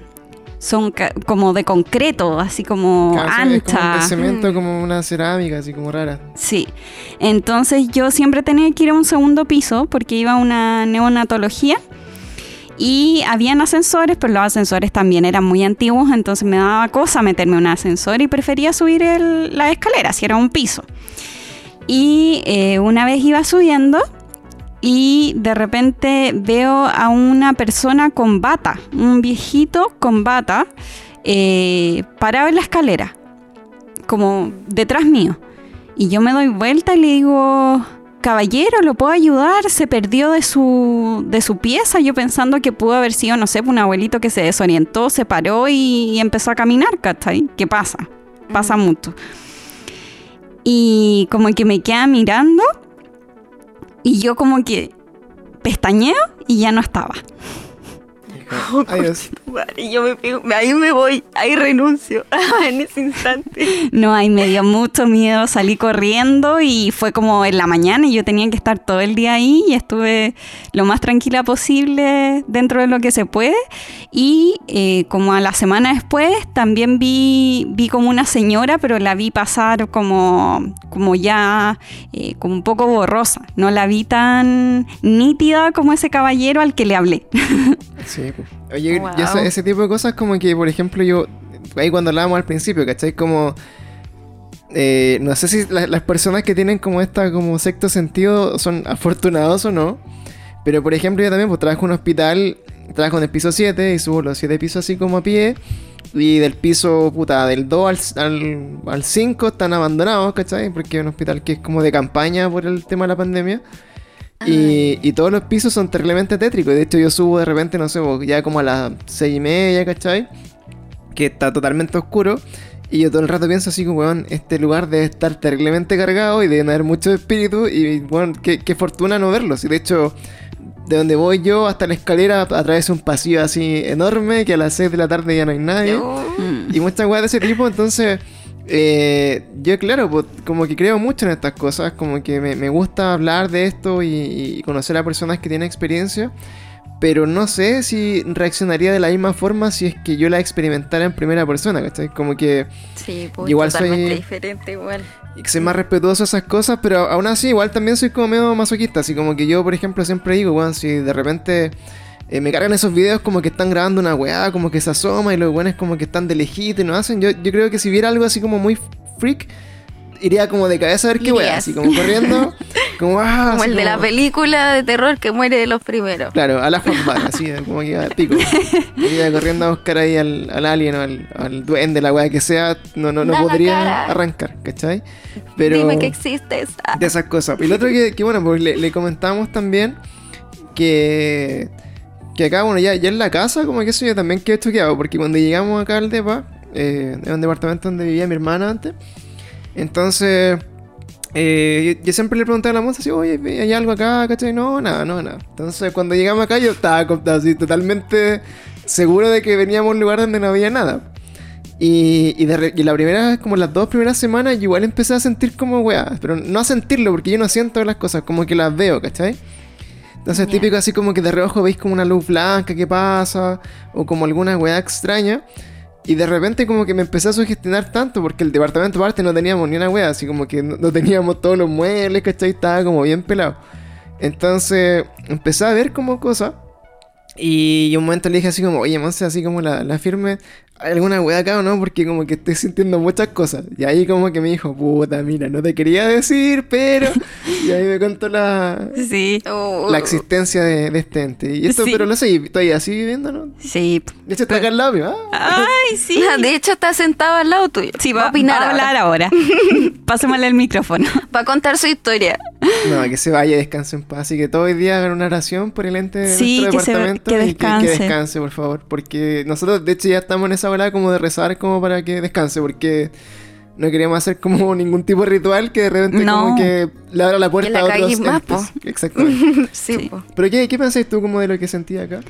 son como de concreto, así como ancha. Como de cemento, como una cerámica, así como rara. Sí. Entonces yo siempre tenía que ir a un segundo piso porque iba a una neonatología y habían ascensores, pero los ascensores también eran muy antiguos, entonces me daba cosa meterme en un ascensor y prefería subir la escalera, si era un piso. Y eh, una vez iba subiendo y de repente veo a una persona con bata, un viejito con bata, eh, parado en la escalera, como detrás mío. Y yo me doy vuelta y le digo, caballero, ¿lo puedo ayudar? Se perdió de su, de su pieza, yo pensando que pudo haber sido, no sé, un abuelito que se desorientó, se paró y, empezó a caminar, ¿cachai? ¿Qué pasa? Pasa mucho. Y como que me queda mirando y yo como que pestañeo y ya no estaba. Adiós. Y yo me ahí me voy, ahí renuncio en ese instante. No, ahí me dio mucho miedo, salí corriendo y fue como en la mañana y yo tenía que estar todo el día ahí y estuve lo más tranquila posible dentro de lo que se puede. Y eh, como a la semana después también vi, vi como una señora, pero la vi pasar como, como ya, eh, como un poco borrosa. No la vi tan nítida como ese caballero al que le hablé. Sí, Oye, ese, tipo de cosas como que, por ejemplo, yo, ahí cuando hablábamos al principio, ¿cachai? Como, eh, no sé si las personas que tienen como esta, como sexto sentido son afortunados o no, pero por ejemplo yo también pues trabajo en un hospital, trabajo en el piso 7 y subo los 7 pisos así como a pie. Y del piso, puta, del 2 al, al 5 están abandonados, ¿cachai? Porque es un hospital que es como de campaña por el tema de la pandemia. Y, todos los pisos son terriblemente tétricos. De hecho, yo subo de repente, no sé, ya como a las seis y media, ¿cachai? Que está totalmente oscuro. Y yo todo el rato pienso así como, weón, este lugar debe estar terriblemente cargado y debe haber mucho espíritu. Y, bueno, qué, fortuna no verlos. Y de hecho, de donde voy yo hasta la escalera atraveso un pasillo así enorme que a las 6 de la tarde ya no hay nadie. Y muchas weas de ese tipo. Entonces eh, yo, claro, pues, como que creo mucho en estas cosas, como que me, gusta hablar de esto y, conocer a personas que tienen experiencia, pero no sé si reaccionaría de la misma forma si es que yo la experimentara en primera persona, ¿cachai? Como que sí, pues, igual soy diferente igual. Y que soy más respetuoso a esas cosas, pero aún así igual también soy como medio masoquista, así como que yo, por ejemplo, siempre digo, bueno, si de repente eh, me cargan esos videos como que están grabando una weá, como que se asoma y los buenos como que están de lejito y no hacen. Yo, yo creo que si viera algo así como muy freak, iría como de cabeza a ver qué weá, así como corriendo. Como, ah, como el de la película de terror que muere de los primeros. Claro, a la fanbara, así como que iba pico. Iría corriendo a buscar ahí al, al alien o al, al, duende, la weá que sea, no, no, no podría arrancar, ¿cachai? Pero. Dime que existe De esas cosas. Y lo otro que, que bueno, pues le, le comentamos también que que acá, bueno, ya, ya en la casa, como que eso yo también quedé choqueado, porque cuando llegamos acá al DEPA, eh, un departamento donde vivía mi hermana antes, entonces eh, yo, siempre le preguntaba a la moza si, oye, ¿hay algo acá? ¿Cachai? No, nada, no, nada. Entonces cuando llegamos acá yo estaba así totalmente seguro de que veníamos a un lugar donde no había nada. Y, y, y, la primera, como las dos primeras semanas, igual empecé a sentir como weá, pero no a sentirlo porque yo no siento las cosas, como que las veo, ¿cachai? Entonces, típico así como que de reojo veis como una luz blanca que pasa, o como alguna weá extraña. Y de repente como que me empecé a sugestionar tanto porque el departamento aparte no teníamos ni una weá, así como que no, teníamos todos los muebles, ¿cachai? Estaba como bien pelado. Entonces empecé a ver como cosas. Y un momento le dije así como, oye, Monse, así como la, la firme, alguna wea acá o no? Porque como que estoy sintiendo muchas cosas. Y ahí como que me dijo, puta, mira, no te quería decir, pero... y ahí me contó la... Sí. La existencia de, este ente. Y esto, pero no sé, ¿estoy así viviendo, no? Sí. De hecho, está acá al lado mío. ¿ah? Ay, sí. De hecho, está sentado al lado tuyo. Sí, va, a opinar a hablar ahora. Pasémosle el micrófono. Va a contar su historia. No, que se vaya, descanse en paz. Así que todo el día hagan una oración por el ente de sí, nuestro departamento. que descanse. Y que, que descanse, por favor. Porque nosotros, de hecho, ya estamos en esa como de rezar como para que descanse, porque no queríamos hacer como ningún tipo de ritual que de repente como que le abra la puerta a otros más, Exactamente. sí, Pero ¿qué, ¿qué pensáis tú como de lo que sentía acá?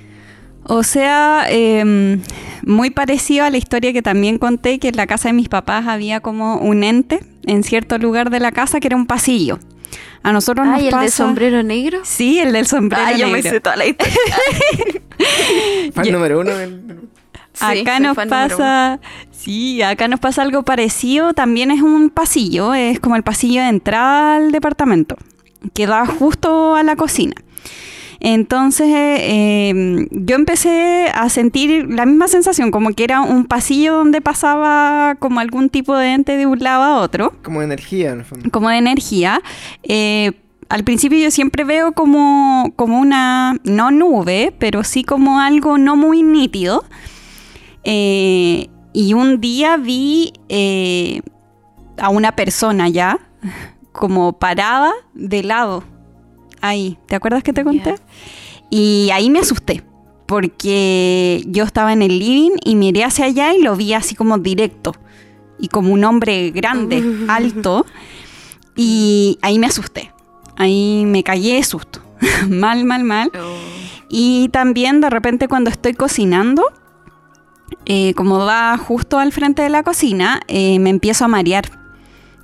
O sea, em, muy parecido a la historia que también conté, que en la casa de mis papás había como un ente en cierto lugar de la casa que era un pasillo. A nosotros nos ¿el pasa... del sombrero negro? Sí, el del sombrero negro. yo me sé toda la historia. Fan número uno acá nos pasa, sí, acá nos pasa algo parecido. También es un pasillo, es como el pasillo de entrada al departamento, que da justo a la cocina. Entonces em, yo empecé a sentir la misma sensación, como que era un pasillo donde pasaba como algún tipo de ente de un lado a otro. Como de energía, en el fondo. Como de energía. Eh, al principio yo siempre veo como, como una, no nube, pero sí como algo no muy nítido. Eh, y un día vi eh, a una persona ya, como parada de lado. Ahí, ¿te acuerdas que te conté? Y ahí me asusté, porque yo estaba en el living y miré hacia allá y lo vi así como directo. Y como un hombre grande, alto. Y ahí me asusté. Ahí me callé de susto. mal, mal, mal. Oh. Y también de repente cuando estoy cocinando, eh, como va justo al frente de la cocina, eh, me empiezo a marear.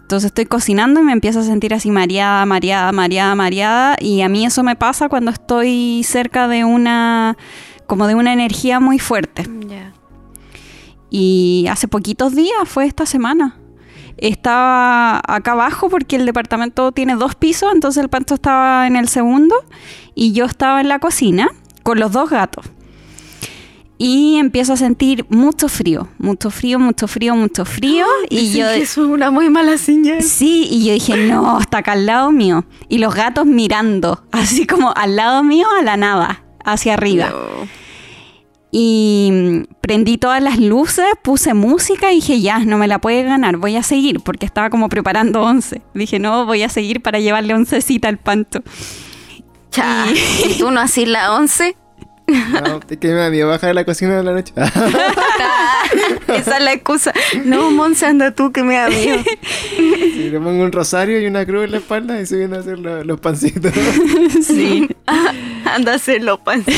Entonces estoy cocinando y me empiezo a sentir así mareada, mareada, mareada, mareada. Y a mí eso me pasa cuando estoy cerca de una, como de una energía muy fuerte. Y hace poquitos días, fue esta semana. Estaba acá abajo porque el departamento tiene dos pisos, entonces el panto estaba en el segundo y yo estaba en la cocina con los dos gatos y empiezo a sentir mucho frío, mucho frío, mucho frío, mucho frío. y yo que eso es una muy mala señal. Sí, y yo dije, no, está acá al lado mío. Y los gatos mirando, así como al lado mío, a la nada, hacia arriba. Y mm, prendí todas las luces, puse música y dije, ya, no me la puede ganar, voy a seguir, porque estaba como preparando once. Dije, no, voy a seguir para llevarle oncecita al panto. Cha, y... tú no haces la once? No, que me miedo bajar de la cocina de la noche. Esa es la excusa. No, Monse, anda tú, que me da miedo. Sí, le pongo un rosario y una cruz en la espalda y se viene a hacer los pancitos. Sí. anda a hacer los pancitos.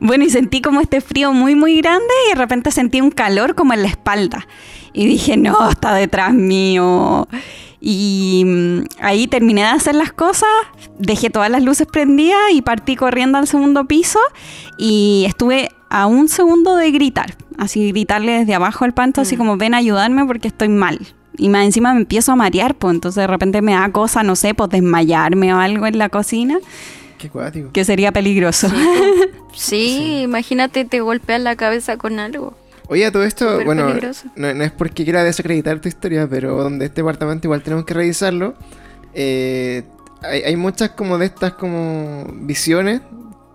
Bueno, y sentí como este frío muy, muy grande y de repente sentí un calor como en la espalda. Y dije, no, está detrás mío. Y mm, ahí terminé de hacer las cosas, dejé todas las luces prendidas y partí corriendo al segundo piso y estuve a un segundo de gritar, así gritarle desde abajo al panto, así mm. como ven a ayudarme porque estoy mal. Y más encima me empiezo a marear, pues entonces de repente me da cosa, no sé, pues desmayarme o algo en la cocina. Qué cuático. Que sería peligroso. sí, imagínate te golpeas la cabeza con algo. Oye, todo esto, bueno, no, es porque quiera desacreditar tu historia, pero donde este departamento igual tenemos que revisarlo. Eh, hay, muchas como de estas como visiones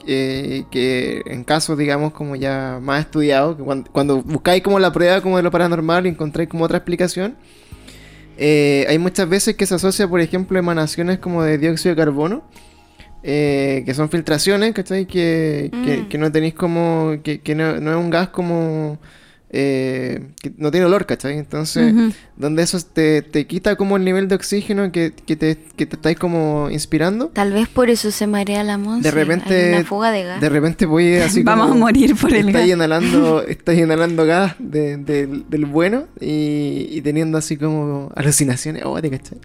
eh, que en casos, digamos, como ya más estudiados, que cuando, buscáis como la prueba como de lo paranormal y encontráis como otra explicación, eh, hay muchas veces que se asocia, por ejemplo, emanaciones como de dióxido de carbono. que son filtraciones, ¿cachai? Que, que, mm. que no tenéis como. que, que no, no, es un gas como eh, que no tiene olor, ¿cachai? Entonces, donde eso te, quita como el nivel de oxígeno que, que, te, que te estáis como inspirando. Tal vez por eso se marea la monza. De repente, una fuga de gas. De repente voy así Vamos a morir por el gas. Inhalando, estás inhalando gas del bueno y, y, teniendo así como alucinaciones. Oh, ¿cachai?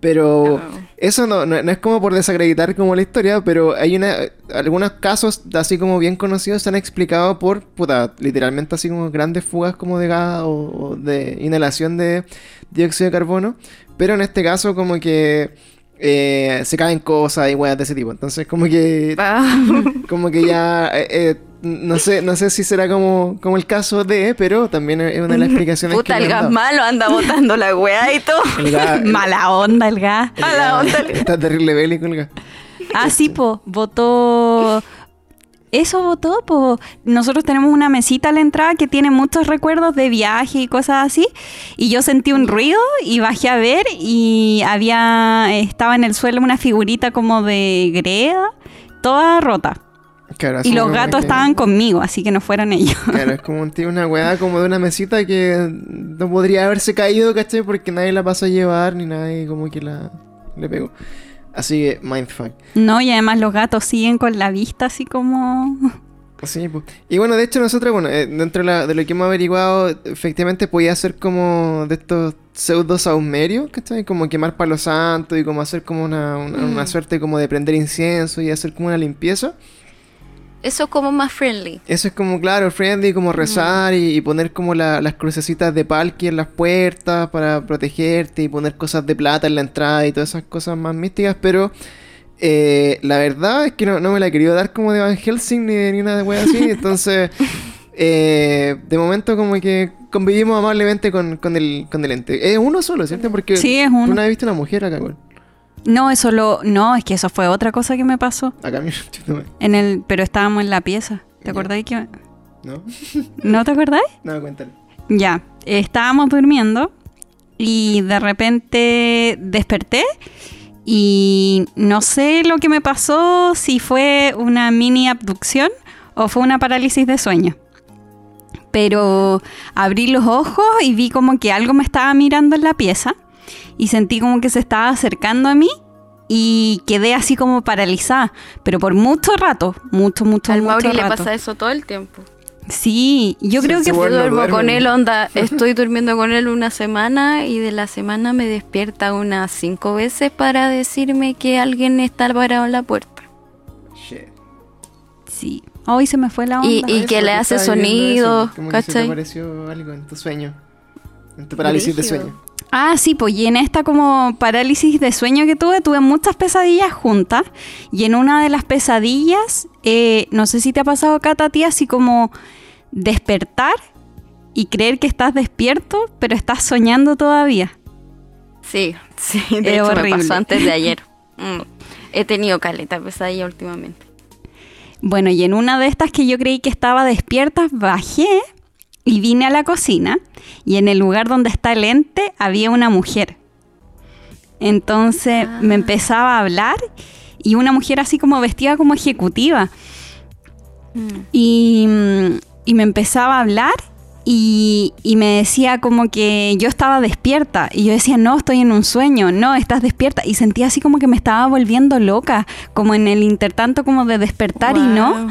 Pero eso no, no, es como por desacreditar como la historia, pero hay una algunos casos así como bien conocidos se han explicado por, puta, literalmente así como grandes fugas como de gas o, de inhalación de dióxido de carbono. Pero en este caso como que eh, se caen cosas y weas de ese tipo. Entonces como que... Como que ya... Eh, eh, no sé, no sé si será como, como el caso de, pero también es una de las explicaciones Puta, el gas malo anda botando la weá y todo. Mala onda el gas. Mala onda el gas. Está terrible bélico el gas. Ah, sí, po. Votó. Eso votó, pues nosotros tenemos una mesita a la entrada que tiene muchos recuerdos de viaje y cosas así. Y yo sentí un ruido y bajé a ver y había, estaba en el suelo una figurita como de greda, toda rota y los gatos estaban conmigo, así que no fueron ellos. Claro, es como una weá como de una mesita que no podría haberse caído, ¿cachai? Porque nadie la pasó a llevar ni nadie como que la le pegó. Así que, mindfuck. No, y además los gatos siguen con la vista así como... Sí, pues. Y bueno, de hecho nosotros, bueno, eh, dentro de, lo que hemos averiguado, efectivamente podía ser como de estos pseudo saumerios, ¿cachai? Como quemar palo santo y como hacer como una, una mm. suerte como de prender incienso y hacer como una limpieza. Eso es como más friendly. Eso es como, claro, friendly, como rezar y, poner como las crucecitas de palki en las puertas para protegerte y poner cosas de plata en la entrada y todas esas cosas más místicas, pero eh, la verdad es que no, me la he querido dar como de Van Helsing ni, ni una de wea así, entonces eh, de momento como que convivimos amablemente con, el, con el ente. Es uno solo, ¿cierto? Porque sí, es uno. Tú no has visto una mujer acá, güey. No, eso lo. No, es que eso fue otra cosa que me pasó. Acá En el. Pero estábamos en la pieza. ¿Te acordáis que.? No. ¿No te acordáis? No, cuéntale. Ya. Estábamos durmiendo. Y de repente desperté. Y no sé lo que me pasó, si fue una mini abducción o fue una parálisis de sueño. Pero abrí los ojos y vi como que algo me estaba mirando en la pieza y sentí como que se estaba acercando a mí y quedé así como paralizada, pero por mucho rato, mucho, mucho, Al mucho Mauri le pasa eso todo el tiempo. Sí, yo creo que yo duermo con él, onda, estoy durmiendo con él una semana y de la semana me despierta unas cinco veces para decirme que alguien está parado en la puerta. Sí. Hoy se me fue la onda. Y, que le hace sonido, ¿cachai? te apareció algo en tu sueño? En tu parálisis de sueño. Ah, sí, pues y en esta como parálisis de sueño que tuve, tuve muchas pesadillas juntas. Y en una de las pesadillas, eh, no sé si te ha pasado, Cata, a ti, así como despertar y creer que estás despierto, pero estás soñando todavía. Sí, sí, de hecho me pasó antes de ayer. Mm. He tenido caleta pesadilla últimamente. Bueno, y en una de estas que yo creí que estaba despierta, bajé y vine a la cocina y en el lugar donde está el ente había una mujer. Entonces me ah. empezaba a hablar y una mujer así como vestida como ejecutiva. Mm. Y, y, me empezaba a hablar y, y, me decía como que yo estaba despierta. Y yo decía, no, estoy en un sueño, no, estás despierta. Y sentía así como que me estaba volviendo loca, como en el intertanto como de despertar y no.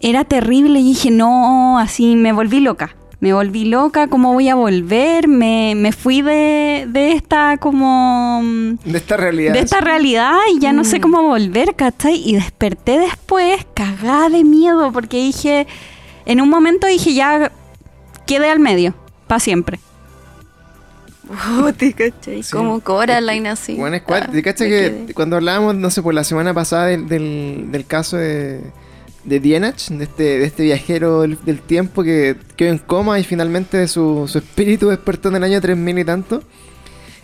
Era terrible y dije, no, así me volví loca me volví loca, ¿cómo voy a volver? Me, me fui de, de, esta como... De esta realidad. De esta realidad y ya no sé mm. cómo volver, ¿cachai? Y desperté después cagada de miedo porque dije, en un momento dije ya quedé al medio, para siempre. Oh, te cachai, como Coraline así. Bueno, es cual, te cachai que cuando hablábamos, no sé, por la semana pasada del, del caso de de Dienach, de este, de este viajero del, tiempo que quedó en coma y finalmente su, su espíritu despertó en el año 3000 y tanto.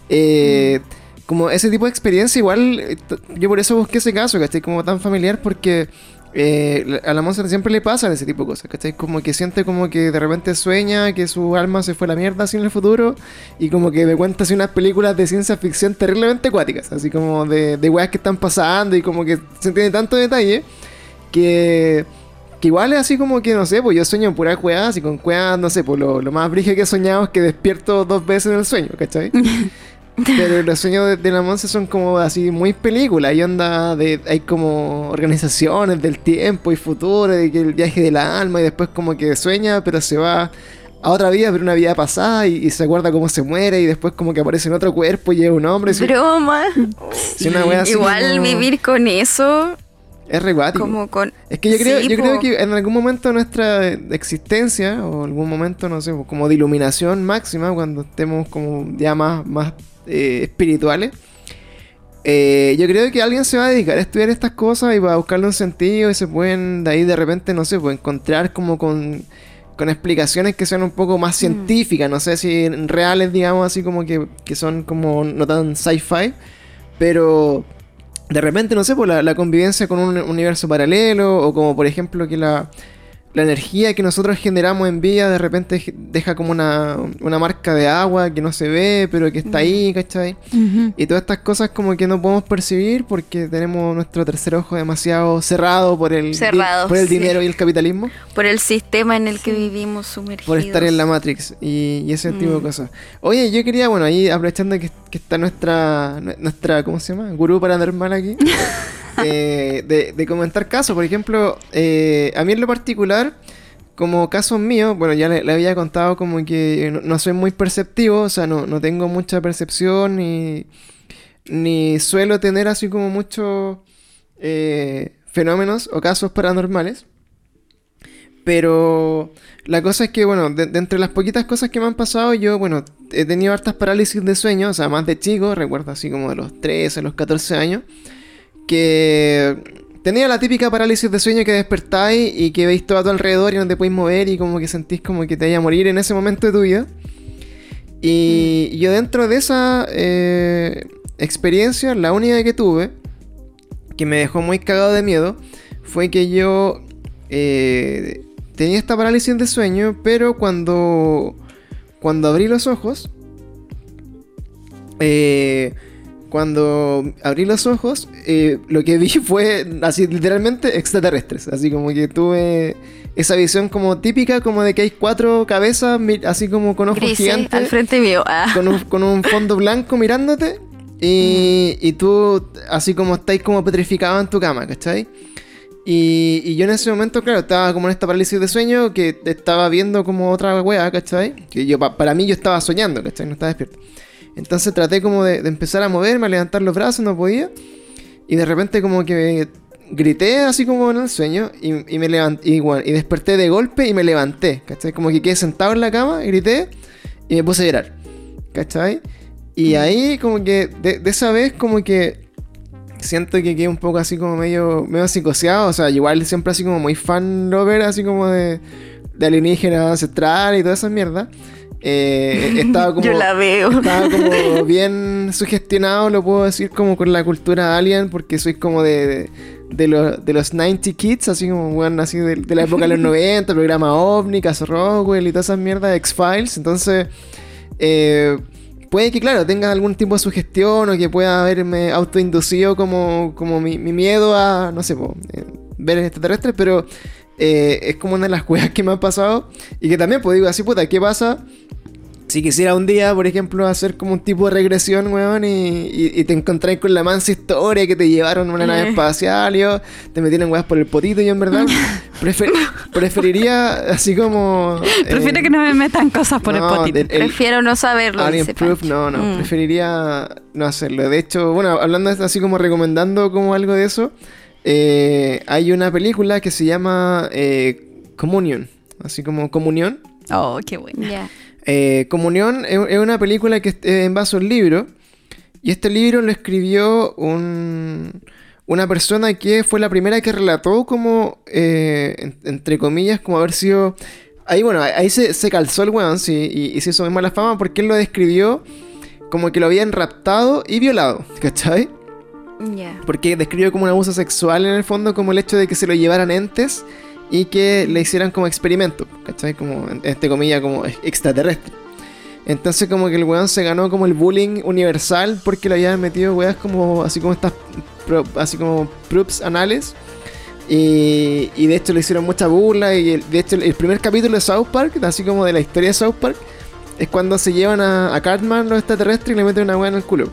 Eh, como ese tipo de experiencia, igual yo por eso busqué ese caso, ¿cachai? Como tan familiar porque eh, a la monza siempre le pasa ese tipo de cosas, ¿cachai? Como que siente como que de repente sueña que su alma se fue la mierda así en el futuro y como que me cuenta así unas películas de ciencia ficción terriblemente acuáticas, así como de, de weas que están pasando y como que se entiende tanto detalle que, que igual es así como que, no sé, pues yo sueño en puras cuevas y con cuevas, no sé, pues lo, más brige que he soñado es que despierto dos veces en el sueño, ¿cachai? Pero los sueños de, la Monse son como así muy películas. Y onda de. Hay como organizaciones del tiempo y futuro, y que el viaje del alma, y después como que sueña, pero se va a otra vida, pero una vida pasada, y, se acuerda cómo se muere, y después como que aparece en otro cuerpo y es un hombre. Broma. Igual vivir con eso es re Es que yo creo, yo creo que en algún momento de nuestra existencia, o algún momento, no sé, como de iluminación máxima, cuando estemos como ya más, más eh, espirituales, eh, yo creo que alguien se va a dedicar a estudiar estas cosas y va a buscarle un sentido y se pueden de ahí de repente, no sé, pues encontrar como con, con explicaciones que sean un poco más mm. científicas, no sé si reales, digamos, así como que, que son como no tan sci-fi, pero de repente, no sé, por la, la, convivencia con un universo paralelo, o como por ejemplo que la, la energía que nosotros generamos en vida de repente deja como una, marca de agua que no se ve, pero que está ahí, ¿cachai? Y todas estas cosas como que no podemos percibir porque tenemos nuestro tercer ojo demasiado cerrado por el, por el dinero y el capitalismo. Por el sistema en el que vivimos sumergidos. Por estar en la Matrix y, ese tipo de mm. cosas. Oye, yo quería, bueno, ahí aprovechando que, que está nuestra, nuestra, ¿cómo se llama? Gurú paranormal aquí. Eh, de, comentar casos. Por ejemplo, eh, a mí en lo particular, como casos míos, bueno, ya le, había contado como que no, soy muy perceptivo, o sea, no, tengo mucha percepción ni, ni suelo tener así como muchos eh, fenómenos o casos paranormales. Pero la cosa es que, bueno, de, entre las poquitas cosas que me han pasado, yo, bueno, he tenido hartas parálisis de sueño, o sea, más de chico, recuerdo así como de los 13, los 14 años que tenía la típica parálisis de sueño que despertáis y que veis todo a tu alrededor y no te podéis mover y como que sentís como que te vaya a morir en ese momento de tu vida. Y mm. yo dentro de esa, eh, experiencia, la única que tuve, que me dejó muy cagado de miedo, fue que yo eh, tenía esta parálisis de sueño, pero cuando, cuando abrí los ojos, eh, cuando abrí los ojos, eh, lo que vi fue así literalmente extraterrestres. Así como que tuve esa visión como típica, como de que hay cuatro cabezas, así como con ojos gigantes. al frente mío. Ah. Con, un, fondo blanco mirándote. Y, y tú, así como estáis como petrificado en tu cama, ¿cachai? Y, y, yo en ese momento, claro, estaba como en esta parálisis de sueño que estaba viendo como otra wea, ¿cachai? Que yo, para mí yo estaba soñando, ¿cachai? No estaba despierto. Entonces traté como de, empezar a moverme, a levantar los brazos, no podía. Y de repente como que grité así como en el sueño y, me levanté, y, y, desperté de golpe y me levanté, ¿cachai? Como que quedé sentado en la cama, grité y me puse a llorar, ¿cachai? Y mm. ahí como que de, esa vez como que siento que quedé un poco así como medio, medio psicoseado, o sea, igual siempre así como muy fan lover, así como de, de alienígena ancestral y toda esa mierda. Eh, estaba como, Yo la veo. Estaba como bien sugestionado, lo puedo decir, como con la cultura alien, porque soy como de, de, los 90 kids, así como, bueno, así de, la época de los 90, programa OVNI, Caso Rockwell y todas esas mierdas, X-Files. Entonces, eh, puede que, claro, tenga algún tipo de sugestión o que pueda haberme autoinducido como, como mi, miedo a, no sé, eh, ver extraterrestres, pero eh, es como una de las cosas que me ha pasado. Y que también, pues digo, así puta, ¿qué pasa? Si quisiera un día, por ejemplo, hacer como un tipo de regresión, weón, y, te encontráis con la mansa historia que te llevaron a una nave eh. espacial y te metieron weas por el potito, y en verdad preferiría así como. Prefiero que no me metan cosas por el potito. Prefiero no saberlo. no, no, mm. preferiría no hacerlo. De hecho, bueno, hablando así como recomendando como algo de eso. Eh, hay una película que se llama eh, Communion, así como Comunión. Oh, qué buena. Eh, Comunión es, una película que en base a un libro. Y este libro lo escribió una persona que fue la primera que relató como, entre comillas, como haber sido... Ahí, bueno, ahí se, calzó el weón, sí, y, y se hizo muy mala fama porque él lo describió como que lo habían raptado y violado, ¿cachai? Porque describe como un abuso sexual en el fondo, como el hecho de que se lo llevaran entes y que le hicieran como experimento, ¿cachai? Como, en este comilla, como extraterrestre. Entonces como que el weón se ganó como el bullying universal porque le habían metido weas como, así como estas, así como props anales. Y, y, de hecho le hicieron mucha burla y de hecho el primer capítulo de South Park, así como de la historia de South Park, es cuando se llevan a, Cartman los extraterrestres y le meten una weá en el culo.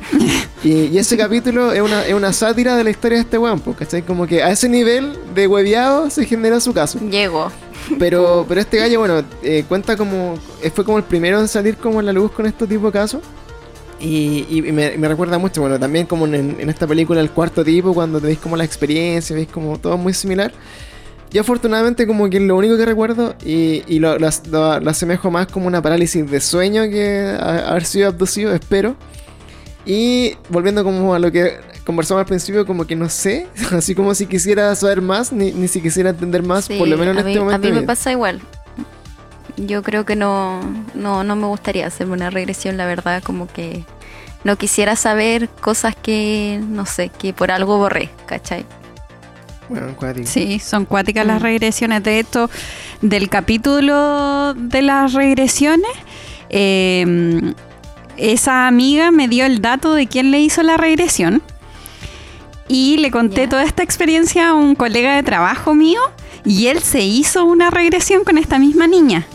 Y, ese capítulo es una, es una sátira de la historia de este weón, ¿cachai? Como que a ese nivel de hueviado se generó su caso. Llegó. Pero, pero este gallo, bueno, eh, cuenta como. Eh, fue como el primero en salir como en la luz con este tipo de casos. Y, me, recuerda mucho, bueno, también como en, en, esta película El Cuarto Tipo, cuando te veis como la experiencia, veis como todo muy similar. Yo afortunadamente como que lo único que recuerdo y, lo, asemejo más como una parálisis de sueño que haber sido abducido, espero. Y volviendo como a lo que conversamos al principio, como que no sé, así como si quisiera saber más, ni, si quisiera entender más, por lo menos en este momento. A mí me pasa igual. Yo creo que no, no, no me gustaría hacerme una regresión, la verdad, como que no quisiera saber cosas que, no sé, que por algo borré, ¿cachai? Sí, son cuáticas las mm. regresiones. De esto, del capítulo de las regresiones, em, esa amiga me dio el dato de quién le hizo la regresión. Y le conté toda esta experiencia a un colega de trabajo mío. Y él se hizo una regresión con esta misma niña.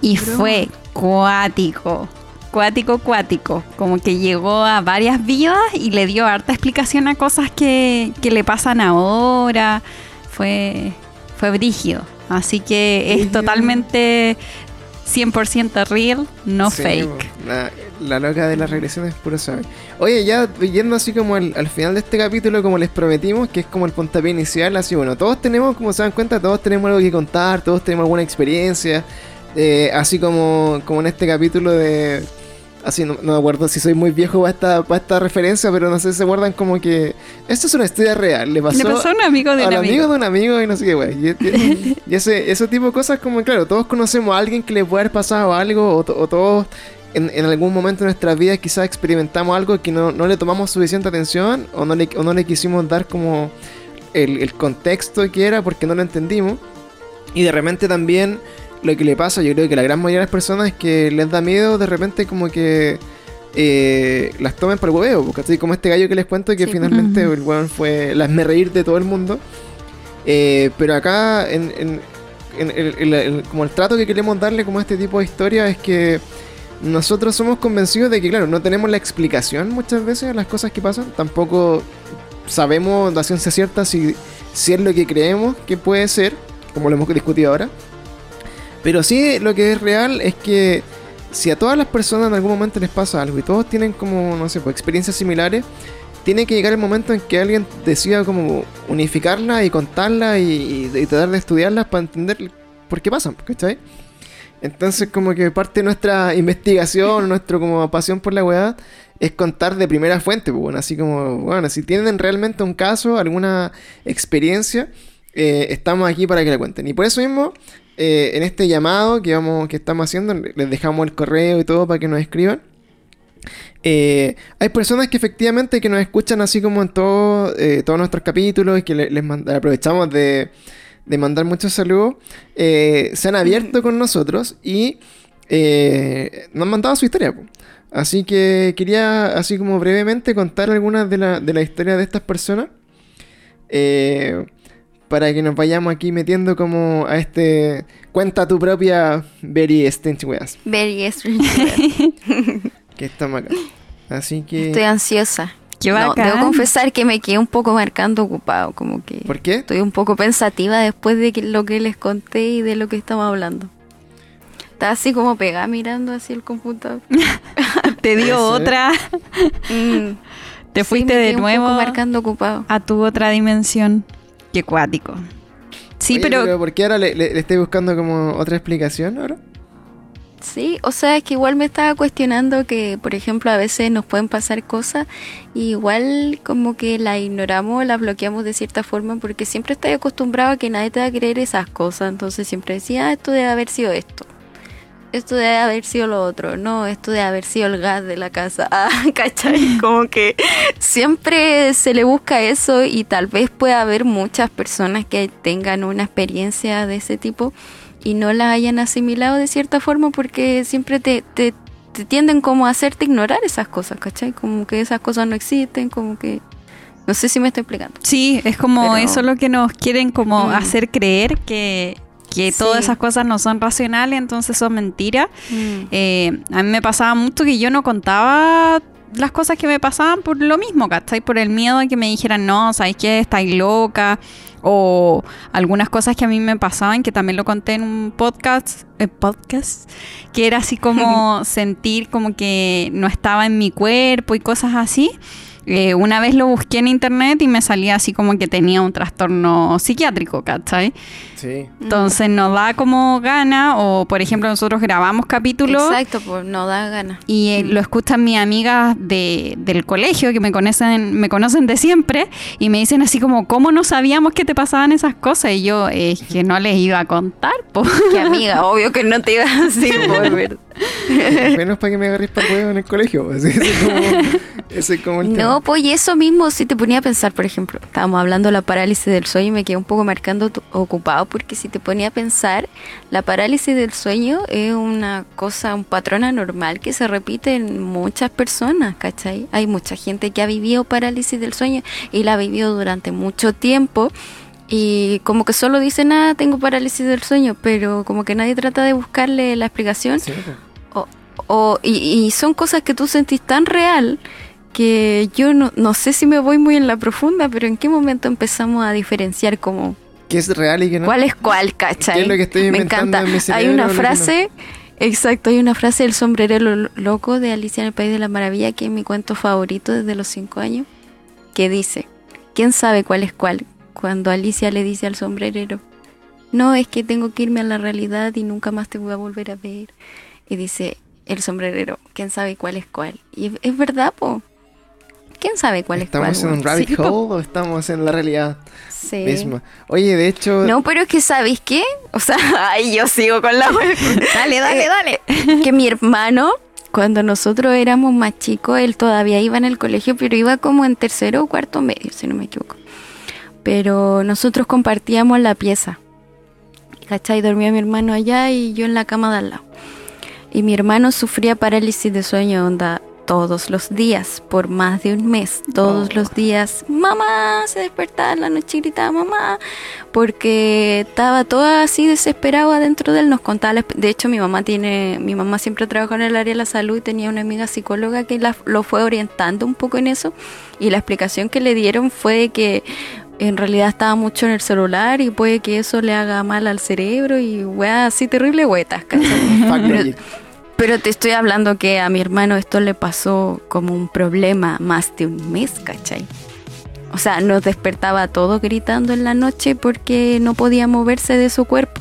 Y fue cuático cuático, cuático. Como que llegó a varias vidas y le dio harta explicación a cosas que, le pasan ahora. Fue, fue brígido. Así que es totalmente 100% real, no fake. La, loca de las regresiones puro sabe. Oye, ya yendo así como al, final de este capítulo, como les prometimos, que es como el puntapié inicial, así bueno, todos tenemos, como se dan cuenta, todos tenemos algo que contar, todos tenemos alguna experiencia. Eh, así como, como en este capítulo de Así no, me acuerdo si soy muy viejo para esta, para esta referencia, pero no sé si se acuerdan como que esto es una historia real. Le pasó, a un amigo de un amigo. de un amigo y no sé qué, güey. Y, ese, ese tipo de cosas como, claro, todos conocemos a alguien que le puede haber pasado algo o, todos en, algún momento de nuestras vidas quizás experimentamos algo que no, le tomamos suficiente atención o no le, no le quisimos dar como el, contexto que era porque no lo entendimos. Y de repente también lo que le pasa, yo creo que la gran mayoría de las personas es que les da miedo de repente como que eh, las tomen el huevo, porque así como este gallo que les cuento que finalmente el hueón fue las me reír de todo el mundo. Eh, pero acá en, como el trato que queremos darle como a este tipo de historia es que nosotros somos convencidos de que, claro, no tenemos la explicación muchas veces a las cosas que pasan. Tampoco sabemos la ciencia cierta si, si es lo que creemos que puede ser, como lo hemos discutido ahora. Pero sí lo que es real es que si a todas las personas en algún momento les pasa algo y todos tienen como, no sé, pues, experiencias similares, tiene que llegar el momento en que alguien decida como unificarlas y contarlas y, y, tratar de estudiarlas para entender por qué pasan, ¿cachai? Entonces como que parte de nuestra investigación, nuestra como pasión por la weá, es contar de primera fuente, pues, bueno, así como, bueno, si tienen realmente un caso, alguna experiencia, eh, estamos aquí para que la cuenten. Y por eso mismo, eh, en este llamado que, vamos, que estamos haciendo, les dejamos el correo y todo para que nos escriban. Eh, hay personas que efectivamente que nos escuchan así como en todo, todos nuestros capítulos y que les aprovechamos de de mandar muchos saludos, eh, se han abierto con nosotros y eh, nos han mandado su historia. Así que quería, así como brevemente, contar algunas de la, de la historia de estas personas. Para que nos vayamos aquí metiendo como a este cuenta tu propia Very Strange Weas. Very Strange que estamos acá. Así que. Estoy ansiosa debo confesar que me quedé un poco marcando ocupado, como que... ¿Por qué? Estoy un poco pensativa después de lo que les conté y de lo que estamos hablando. Estaba así como pegada mirando así el computador. Te dio otra. Mm. Te fuiste de nuevo marcando ocupado. a tu otra dimensión. Qué cuático. Sí, pero... ¿Por qué ahora le, le estoy buscando como otra explicación ahora? Sí, o sea, es que igual me estaba cuestionando que, por ejemplo, a veces nos pueden pasar cosas y igual como que la ignoramos, la bloqueamos de cierta forma porque siempre estoy acostumbrado a que nadie te va a creer esas cosas, entonces siempre decía, ah, esto debe haber sido esto, esto debe haber sido lo otro, no, esto debe haber sido el gas de la casa, ah, ¿cachai? Como que siempre se le busca eso y tal vez pueda haber muchas personas que tengan una experiencia de ese tipo y no la hayan asimilado de cierta forma porque siempre te, te, tienden como a hacerte ignorar esas cosas, ¿cachai? Como que esas cosas no existen, como que... No sé si me estoy explicando. Sí, es como eso lo que nos quieren como mm. hacer creer que, que todas esas cosas no son racionales, entonces son mentiras. Mm. Eh, a mí me pasaba mucho que yo no contaba las cosas que me pasaban por lo mismo, ¿cachai? Por el miedo a que me dijeran, no, ¿sabes qué? Estáis loca o algunas cosas que a mí me pasaban, que también lo conté en un podcast, eh, podcast que era así como sentir como que no estaba en mi cuerpo y cosas así. Eh, una vez lo busqué en internet y me salía así como que tenía un trastorno psiquiátrico, ¿cachai? Sí. Entonces no da como gana, o por ejemplo nosotros grabamos capítulos. Exacto, pues no da gana. Y eh, lo escuchan mis amigas de, del colegio que me conocen, me conocen de siempre y me dicen así como, ¿cómo no sabíamos que te pasaban esas cosas? Y yo, es que no les iba a contar, pues. Que amiga, obvio que no te iba a decir, Menos para que me agarres para huevo en el colegio. Ese es como, el No, pues y eso mismo, si te ponía a pensar, por ejemplo, estábamos hablando de la parálisis del sueño y me quedé un poco marcando ocupado porque si te ponía a pensar, la parálisis del sueño es una cosa, un patrón anormal que se repite en muchas personas, ¿cachai? Hay mucha gente que ha vivido parálisis del sueño y la ha vivido durante mucho tiempo y como que solo dice nada, tengo parálisis del sueño, pero como que nadie trata de buscarle la explicación. Sí. O, y, son cosas que tú sentís tan real que yo no, no sé si me voy muy en la profunda, pero en qué momento empezamos a diferenciar como... ¿Qué es real y qué no? ¿Cuál es cuál, cachai? lo que estoy me encanta. hay una frase... Exacto, hay una frase del sombrerero loco de Alicia en el País de la Maravilla, que es mi cuento favorito desde los cinco años, que dice, ¿quién sabe cuál es cuál? Cuando Alicia le dice al sombrerero, no, es que tengo que irme a la realidad y nunca más te voy a volver a ver. Y dice el sombrerero, ¿quién sabe cuál es cuál? Y es, verdad, po. ¿Quién sabe cuál es cuál? ¿Estamos en un rabbit hole o estamos en la realidad sí. misma? Oye, de hecho... No, pero es que ¿sabéis qué? O sea, ahí yo sigo con la... dale, dale, eh, dale. que mi hermano cuando nosotros éramos más chicos, él todavía iba en el colegio, pero iba como en tercero o cuarto medio, si no me equivoco. Pero nosotros compartíamos la pieza. ¿Cachai? Dormía mi hermano allá y yo en la cama de al lado. Y mi hermano sufría parálisis de sueño, onda, todos los días, por más de un mes, todos oh. los días, mamá, se despertaba en la noche y gritaba mamá, porque estaba toda así desesperado adentro de él, nos contaba, de hecho mi mamá tiene, mi mamá siempre trabajó en el área de la salud y tenía una amiga psicóloga que lo fue orientando un poco en eso, y la explicación que le dieron fue que en realidad estaba mucho en el celular y puede que eso le haga mal al cerebro y weá, así terrible huetas, Pero te estoy hablando que a mi hermano esto le pasó como un problema más de un mes, ¿cachai? O sea, nos despertaba todo gritando en la noche porque no podía moverse de su cuerpo.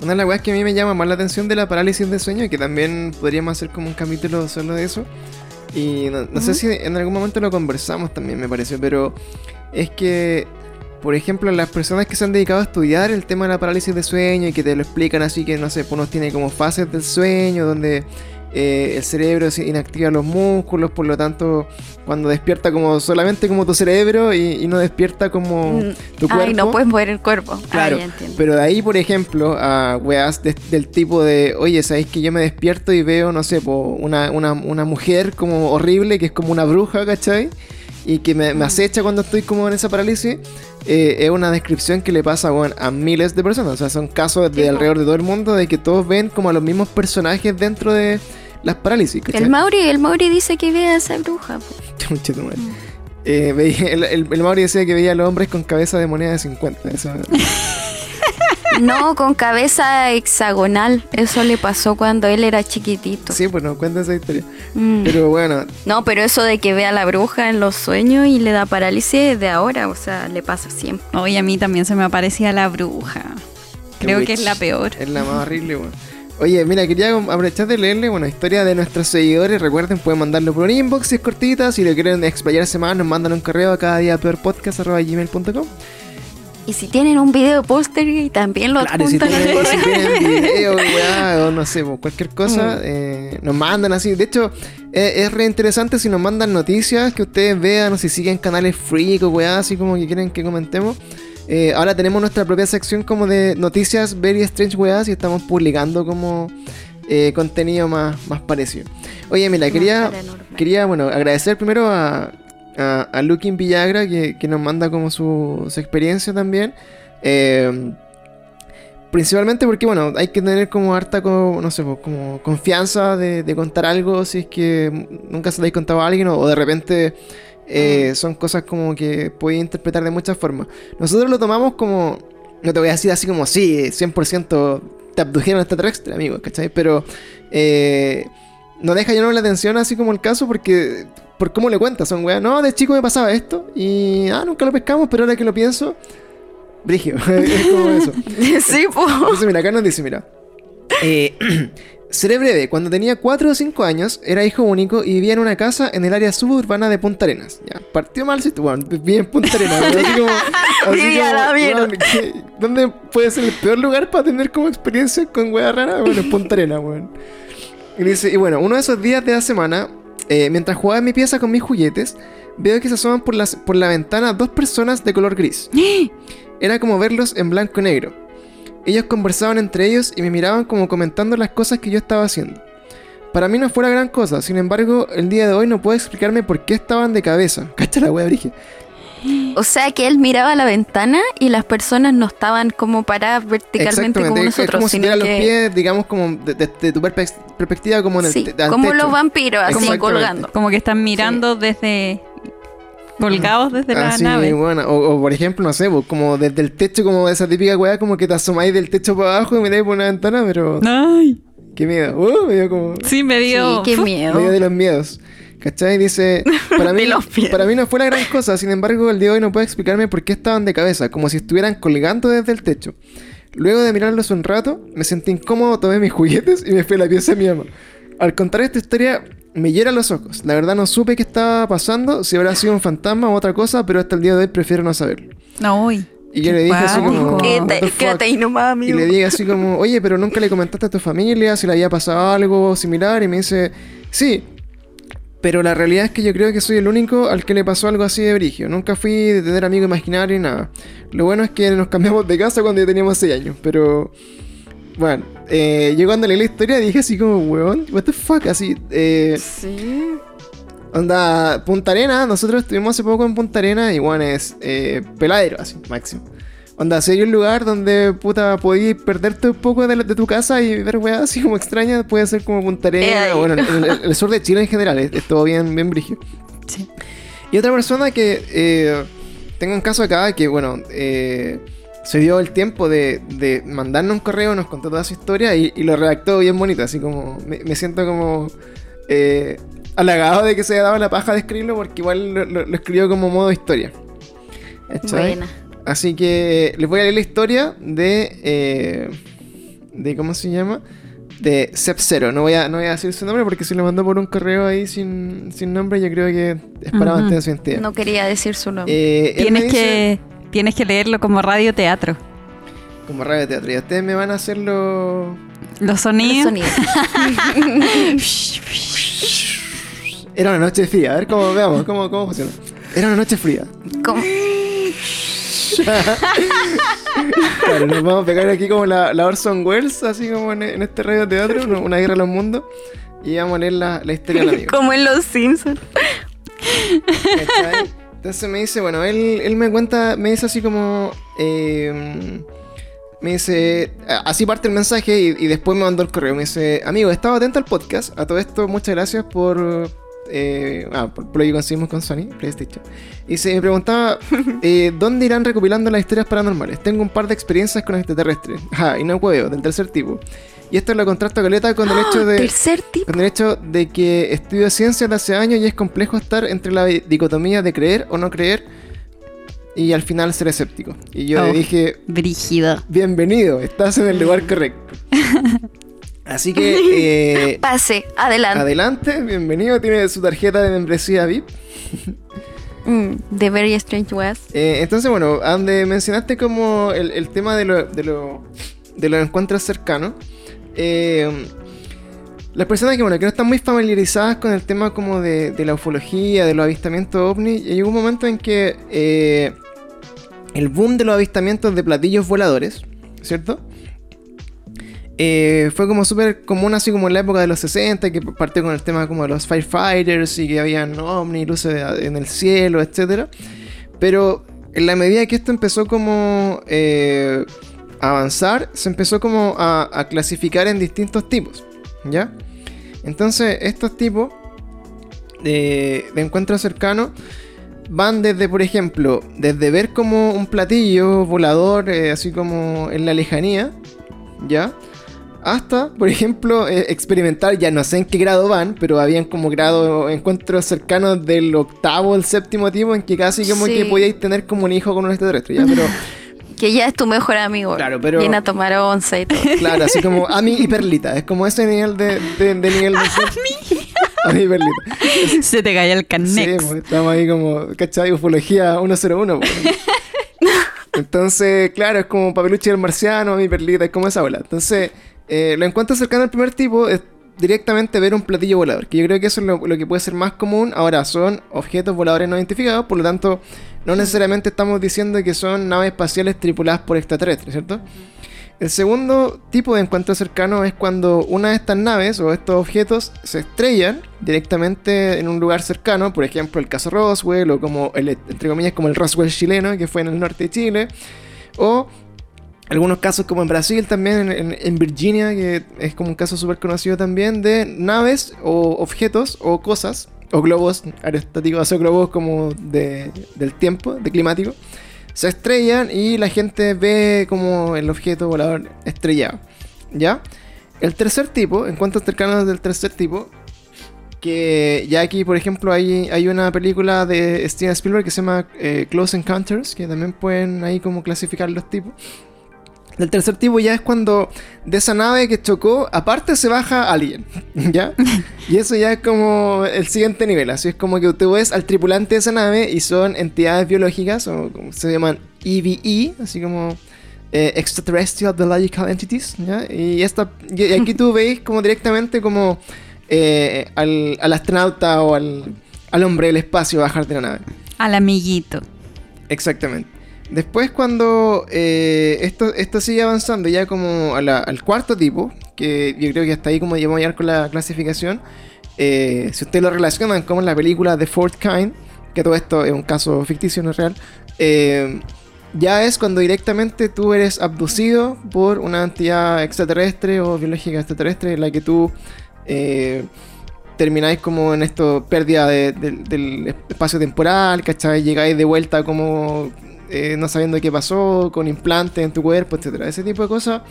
Una de las cosas que a mí me llama más la atención de la parálisis de sueño, que también podríamos hacer como un capítulo solo de eso, y no, sé si en algún momento lo conversamos también, me parece, pero es que por ejemplo, las personas que se han dedicado a estudiar el tema de la parálisis de sueño y que te lo explican así que, no sé, pues uno tiene como fases del sueño donde eh, el cerebro inactiva los músculos, por lo tanto, cuando despierta como solamente como tu cerebro y, no despierta como mm, tu cuerpo. Ay, no puedes mover el cuerpo. Claro, pero de ahí, por ejemplo, a weas del tipo de, oye, ¿sabéis que yo me despierto y veo, no sé, una, una, una mujer como horrible, que es como una bruja, ¿cachai? Y que me, mm. acecha cuando estoy como en esa parálisis, eh, es una descripción que le pasa a miles de personas. O sea, son casos de alrededor de todo el mundo de que todos ven como a los mismos personajes dentro de las parálisis. El Mauri, el Mauri dice que ve a esa bruja. Mm. eh, el, el, Mauri decía que veía a los hombres con cabeza de moneda de 50. Eso. No, con cabeza hexagonal. Eso le pasó cuando él era chiquitito. Sí, pues no cuenta esa historia. Mm. Pero bueno. No, pero eso de que ve a la bruja en los sueños y le da parálisis de ahora, o sea, le pasa siempre. Hoy a mí también se me aparecía la bruja. Creo que es la peor. Es la más horrible, bueno. Oye, mira, quería aprovechar de leerle, bueno, historia de nuestros seguidores. Recuerden, pueden mandarlo por un inbox si es cortita. Si lo quieren explayarse más, nos mandan un correo a cada día peorpodcast.gmail.com. Y si tienen un video póster y también lo claro, si tienen, video, o no sé, cualquier cosa, mm. eh, nos mandan así. De hecho, eh, es re interesante si nos mandan noticias que ustedes vean o si siguen canales freak o weá, así como que quieren que comentemos. Eh, ahora tenemos nuestra propia sección como de noticias very strange weas y estamos publicando como contenido más, más parecido. Oye, mira, quería, quería bueno, agradecer primero a, a, a Lukin Villagra, que, nos manda como su, experiencia también. Eh, principalmente porque, bueno, hay que tener como harta, como, no sé, como confianza de, contar algo si es que nunca se lo habéis contado a alguien o, de repente eh, son cosas como que podéis interpretar de muchas formas. Nosotros lo tomamos como, no te voy a decir así como, sí, 100% te abdujeron extra, amigo, ¿cachai? Pero eh, no deja llamar la atención así como el caso porque por cómo le cuentas, son weas. No, de chico me pasaba esto y ah, nunca lo pescamos, pero ahora que lo pienso, brigio. es como eso. sí, pues. Entonces, mira, acá nos dice, mira. Eh, seré breve, cuando tenía 4 o 5 años, era hijo único y vivía en una casa en el área suburbana de Punta Arenas. Ya, partió mal si bueno, vivía en Punta Arenas. así como, así como, ¿Dónde puede ser el peor lugar para tener como experiencia con wea rara? Bueno, Punta Arenas, weón. Y dice, y bueno, uno de esos días de la semana, eh, mientras jugaba en mi pieza con mis juguetes, veo que se asoman por, las, por la ventana dos personas de color gris. Era como verlos en blanco y negro. Ellos conversaban entre ellos y me miraban como comentando las cosas que yo estaba haciendo. Para mí no fue la gran cosa, sin embargo, el día de hoy no puedo explicarme por qué estaban de cabeza. Cacha la wea, Brige. O sea que él miraba la ventana y las personas no estaban como paradas verticalmente como nosotros. Es como si los pies, digamos, como de, tu perspectiva, como en el sí, como los vampiros, así colgando. Como que están mirando desde colgados desde la nave. Bueno. O, por ejemplo, no sé, como desde el techo, como esa típica weá, como que te asomáis del techo para abajo y miráis por una ventana, pero. ¡Ay! ¡Qué miedo! Uh, me dio como. Sí, me dio. Sí, qué miedo. Me dio de los miedos. ¿Cachai? Dice, para mí, para mí no fue la gran cosa, sin embargo el día de hoy no puede explicarme por qué estaban de cabeza, como si estuvieran colgando desde el techo. Luego de mirarlos un rato, me sentí incómodo, tomé mis juguetes y me fui a la pieza de mi mamá. Al contar esta historia, me hiera los ojos. La verdad no supe qué estaba pasando, si habrá sido un fantasma o otra cosa, pero hasta el día de hoy prefiero no saberlo. No, hoy. Y yo le dije así como. Quédate ahí nomás, amigo. Y le dije así como, oye, pero nunca le comentaste a tu familia si le había pasado algo similar. Y me dice, sí. Pero la realidad es que yo creo que soy el único al que le pasó algo así de brigio. Nunca fui de tener amigos imaginarios ni nada. Lo bueno es que nos cambiamos de casa cuando ya teníamos 6 años. Pero. Bueno, eh, yo cuando leí la historia dije así como, weón, what the fuck, así. Eh, sí. Onda, Punta Arena, nosotros estuvimos hace poco en Punta Arena y bueno, es eh, peladero, así, máximo. Onda, si hay un lugar donde puta podías perderte un poco de, tu casa y ver weá así como extraña, puede ser como Punta Arena, eh, bueno, el, sur de Chile en general, es, todo bien, bien brigio. Sí. Y otra persona que eh, tengo un caso acá que, bueno, eh, se dio el tiempo de, de, mandarnos un correo, nos contó toda su historia y, lo redactó bien bonito, así como me, siento como eh, halagado de que se haya dado la paja de escribirlo porque igual lo, escribió como modo historia. Buena. Así que les voy a leer la historia de. Eh, de ¿Cómo se llama? De Sep Zero. No voy, a, no voy a decir su nombre porque si lo mandó por un correo ahí sin, sin nombre, yo creo que es para mantener su identidad. No quería decir su nombre. Eh, tienes, que, tienes que leerlo como radio teatro. Como radio teatro. Y ustedes me van a hacer los. Los sonidos. Los sonidos. Era una noche fría. A ver cómo veamos, cómo, cómo funciona. Era una noche fría. ¿Cómo? Claro, nos vamos a pegar aquí como la, la Orson Welles, así como en, este radio teatro, una guerra de los mundos. Y vamos a leer la, la historia del amigo. como en Los Simpsons. Entonces me dice, bueno, él, él me cuenta, me dice así como... Eh, me dice, así parte el mensaje y, y, después me mandó el correo. Me dice, amigo, estaba atento al podcast. A todo esto, muchas gracias por, eh, ah, por, lo que conseguimos con Sony, PlayStation. Y se me preguntaba, eh, ¿dónde irán recopilando las historias paranormales? Tengo un par de experiencias con extraterrestres. Ah, y no huevo, del tercer tipo. Y esto lo contrasto caleta con el ¡Ah! hecho de. ¿Tercer tipo? Con el hecho de que estudio ciencias de hace años y es complejo estar entre la dicotomía de creer o no creer y al final ser escéptico. Y yo le oh, dije. Brígido. Bienvenido, estás en el lugar correcto. Así que. Eh, Pase, adelante. Adelante, bienvenido. Tiene su tarjeta de membresía VIP. Mm, The Very Strange West. Eh, entonces, bueno, donde mencionaste como el, tema de, lo, de, lo, de, los encuentros cercanos. Eh, las personas que, bueno, que no están muy familiarizadas con el tema como de, de la ufología, de los avistamientos ovni, llegó un momento en que el boom de los avistamientos de platillos voladores, ¿cierto? Eh, fue como súper común así como en la época de los 60, que partió con el tema como de los firefighters y que habían ovni, luces en el cielo, etc. Pero en la medida que esto empezó como eh, a avanzar, se empezó como a, clasificar en distintos tipos, ¿ya? Entonces estos tipos de, de encuentros cercanos van desde, por ejemplo, desde ver como un platillo volador, eh, así como en la lejanía, ¿ya? Hasta, por ejemplo, eh, experimentar, ya no sé en qué grado van, pero habían como grado encuentros cercanos del octavo al séptimo tipo en que casi como que podíais tener como un hijo con un extraterrestre, ya, pero... que ya es tu mejor amigo. Claro, pero... Viene a tomar once y todo. Claro, así como Ami y Perlita, es como ese nivel de, de, de nivel de... Ami y Perlita. Se te cae el carnet. Sí, pues, estamos ahí como, ¿cachai? Ufología 101. Pues. Entonces, claro, es como Papeluchi del Marciano, Ami y Perlita, es como esa ola. Entonces... Eh, lo encuentro cercano al primer tipo es directamente ver un platillo volador, que yo creo que eso es lo, que puede ser más común. Ahora, son objetos voladores no identificados, por lo tanto, no necesariamente estamos diciendo que son naves espaciales tripuladas por extraterrestres, ¿cierto? El segundo tipo de encuentro cercano es cuando una de estas naves o estos objetos se estrellan directamente en un lugar cercano, por ejemplo el caso Roswell o como el, entre comillas como el Roswell chileno que fue en el norte de Chile, o algunos casos como en Brasil también, en, Virginia, que es como un caso súper conocido también, de naves o objetos o cosas, o globos aerostáticos, o globos como de, del tiempo, de climático, se estrellan y la gente ve como el objeto volador estrellado. ¿Ya? El tercer tipo, en cuanto cercanos del tercer tipo, que ya aquí, por ejemplo, hay, hay una película de Steven Spielberg que se llama eh, Close Encounters, que también pueden ahí como clasificar los tipos. El tercer tipo ya es cuando de esa nave que chocó, aparte se baja alguien, ¿ya? Y eso ya es como el siguiente nivel, así es como que tú ves al tripulante de esa nave y son entidades biológicas, o como se llaman EVE, así como eh, Extraterrestrial Biological Entities, Y, esta, y aquí tú veis como directamente como eh, al, al, astronauta o al, al hombre del espacio bajar de la nave. Al amiguito. Exactamente. Después cuando eh, esto, esto sigue avanzando ya como al cuarto tipo, que yo creo que hasta ahí como llevamos a llegar con la clasificación, eh, si ustedes lo relacionan con la película The Fourth Kind, que todo esto es un caso ficticio, no real, eh, ya es cuando directamente tú eres abducido por una entidad extraterrestre o biológica extraterrestre en la que tú termináis como en esto, pérdida del espacio temporal, ¿cachai? Llegáis de vuelta como eh, no sabiendo qué pasó, con implantes en tu cuerpo, etcétera. Ese tipo de cosas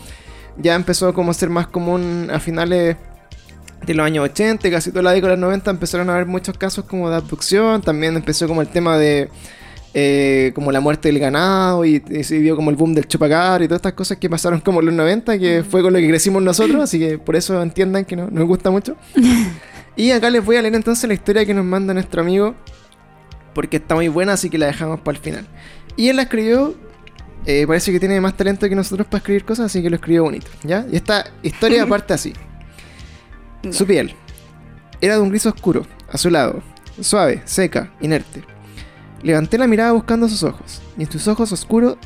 ya empezó como a ser más común a finales de los años 80, casi toda la década de los 90 empezaron a haber muchos casos como de abducción, también empezó como el tema de eh, como la muerte del ganado y, se vio como el boom del chupacar y todas estas cosas que pasaron como en los 90, que fue con lo que crecimos nosotros, así que por eso entiendan que no, nos gusta mucho. Y acá les voy a leer entonces la historia que nos manda nuestro amigo, porque está muy buena, así que la dejamos para el final. Y él la escribió, eh, parece que tiene más talento que nosotros para escribir cosas, así que lo escribió bonito, ¿ya? Y esta historia parte así. Su piel era de un gris oscuro, azulado, suave, seca, inerte. Levanté la mirada buscando sus ojos, y en sus ojos oscuros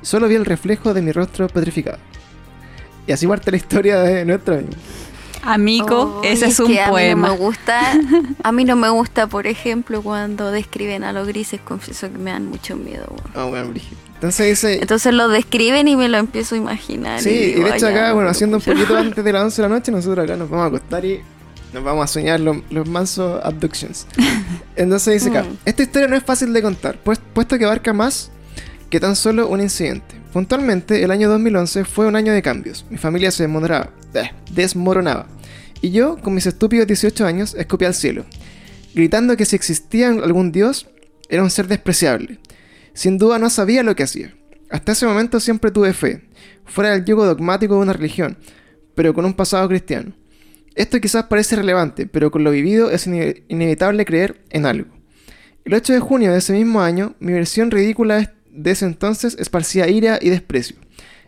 solo vi el reflejo de mi rostro petrificado. Y así parte la historia de nuestro amigo. Amigo, ese es, un poema. A mí no me gusta, a mí no me gusta, por ejemplo, cuando describen a los grises, confieso que me dan mucho miedo. Ah, bueno, Entonces dice... Entonces lo describen y me lo empiezo a imaginar. Sí, y, de hecho acá, bueno, haciendo un poquito antes de las 11 de la noche, nosotros acá nos vamos a acostar y nos vamos a soñar los mansos abductions. Entonces dice acá, mm. esta historia no es fácil de contar, pues, puesto que abarca más que tan solo un incidente. Puntualmente, el año 2011 fue un año de cambios. Mi familia se desmoronaba, eh. Y yo, con mis estúpidos 18 años, escupí al cielo, gritando que si existía algún dios, era un ser despreciable. Sin duda no sabía lo que hacía. Hasta ese momento siempre tuve fe, fuera del yugo dogmático de una religión, pero con un pasado cristiano. Esto quizás parece relevante, pero con lo vivido es inevitable creer en algo. El 8 de junio de ese mismo año, mi versión ridícula de ese entonces esparcía ira y desprecio.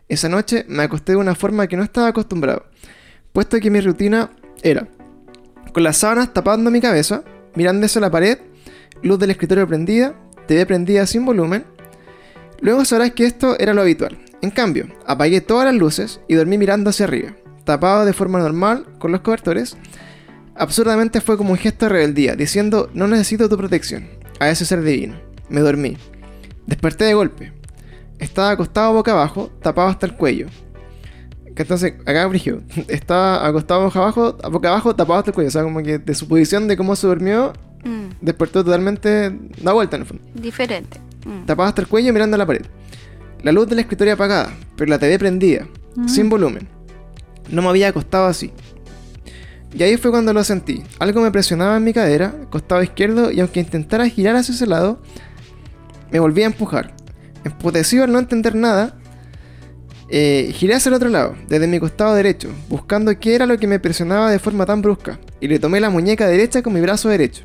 Esa noche me acosté de una forma que no estaba acostumbrado, puesto que mi rutina era con las sábanas tapando mi cabeza, mirando hacia la pared, luz del escritorio prendida, TV prendida sin volumen. Luego sabrás que esto era lo habitual. En cambio, apagué todas las luces y dormí mirando hacia arriba, tapado de forma normal con los cobertores. Absurdamente fue como un gesto de rebeldía, diciendo no necesito tu protección, a ese ser divino. Me dormí. Desperté de golpe. Estaba acostado boca abajo, tapado hasta el cuello. entonces, acá Brigio, estaba acostado boca abajo, boca abajo, tapado hasta el cuello. O sea, como que de su posición de cómo se durmió, mm. despertó totalmente da vuelta en el fondo. Diferente. Mm. Tapado hasta el cuello mirando a la pared. La luz de la escritorio apagada, pero la TV prendida, mm. sin volumen. No me había acostado así. Y ahí fue cuando lo sentí. Algo me presionaba en mi cadera, costado izquierdo, y aunque intentara girar hacia ese lado, me volví a empujar. Emputecido al no entender nada, eh, giré hacia el otro lado, desde mi costado derecho, buscando qué era lo que me presionaba de forma tan brusca, y le tomé la muñeca derecha con mi brazo derecho.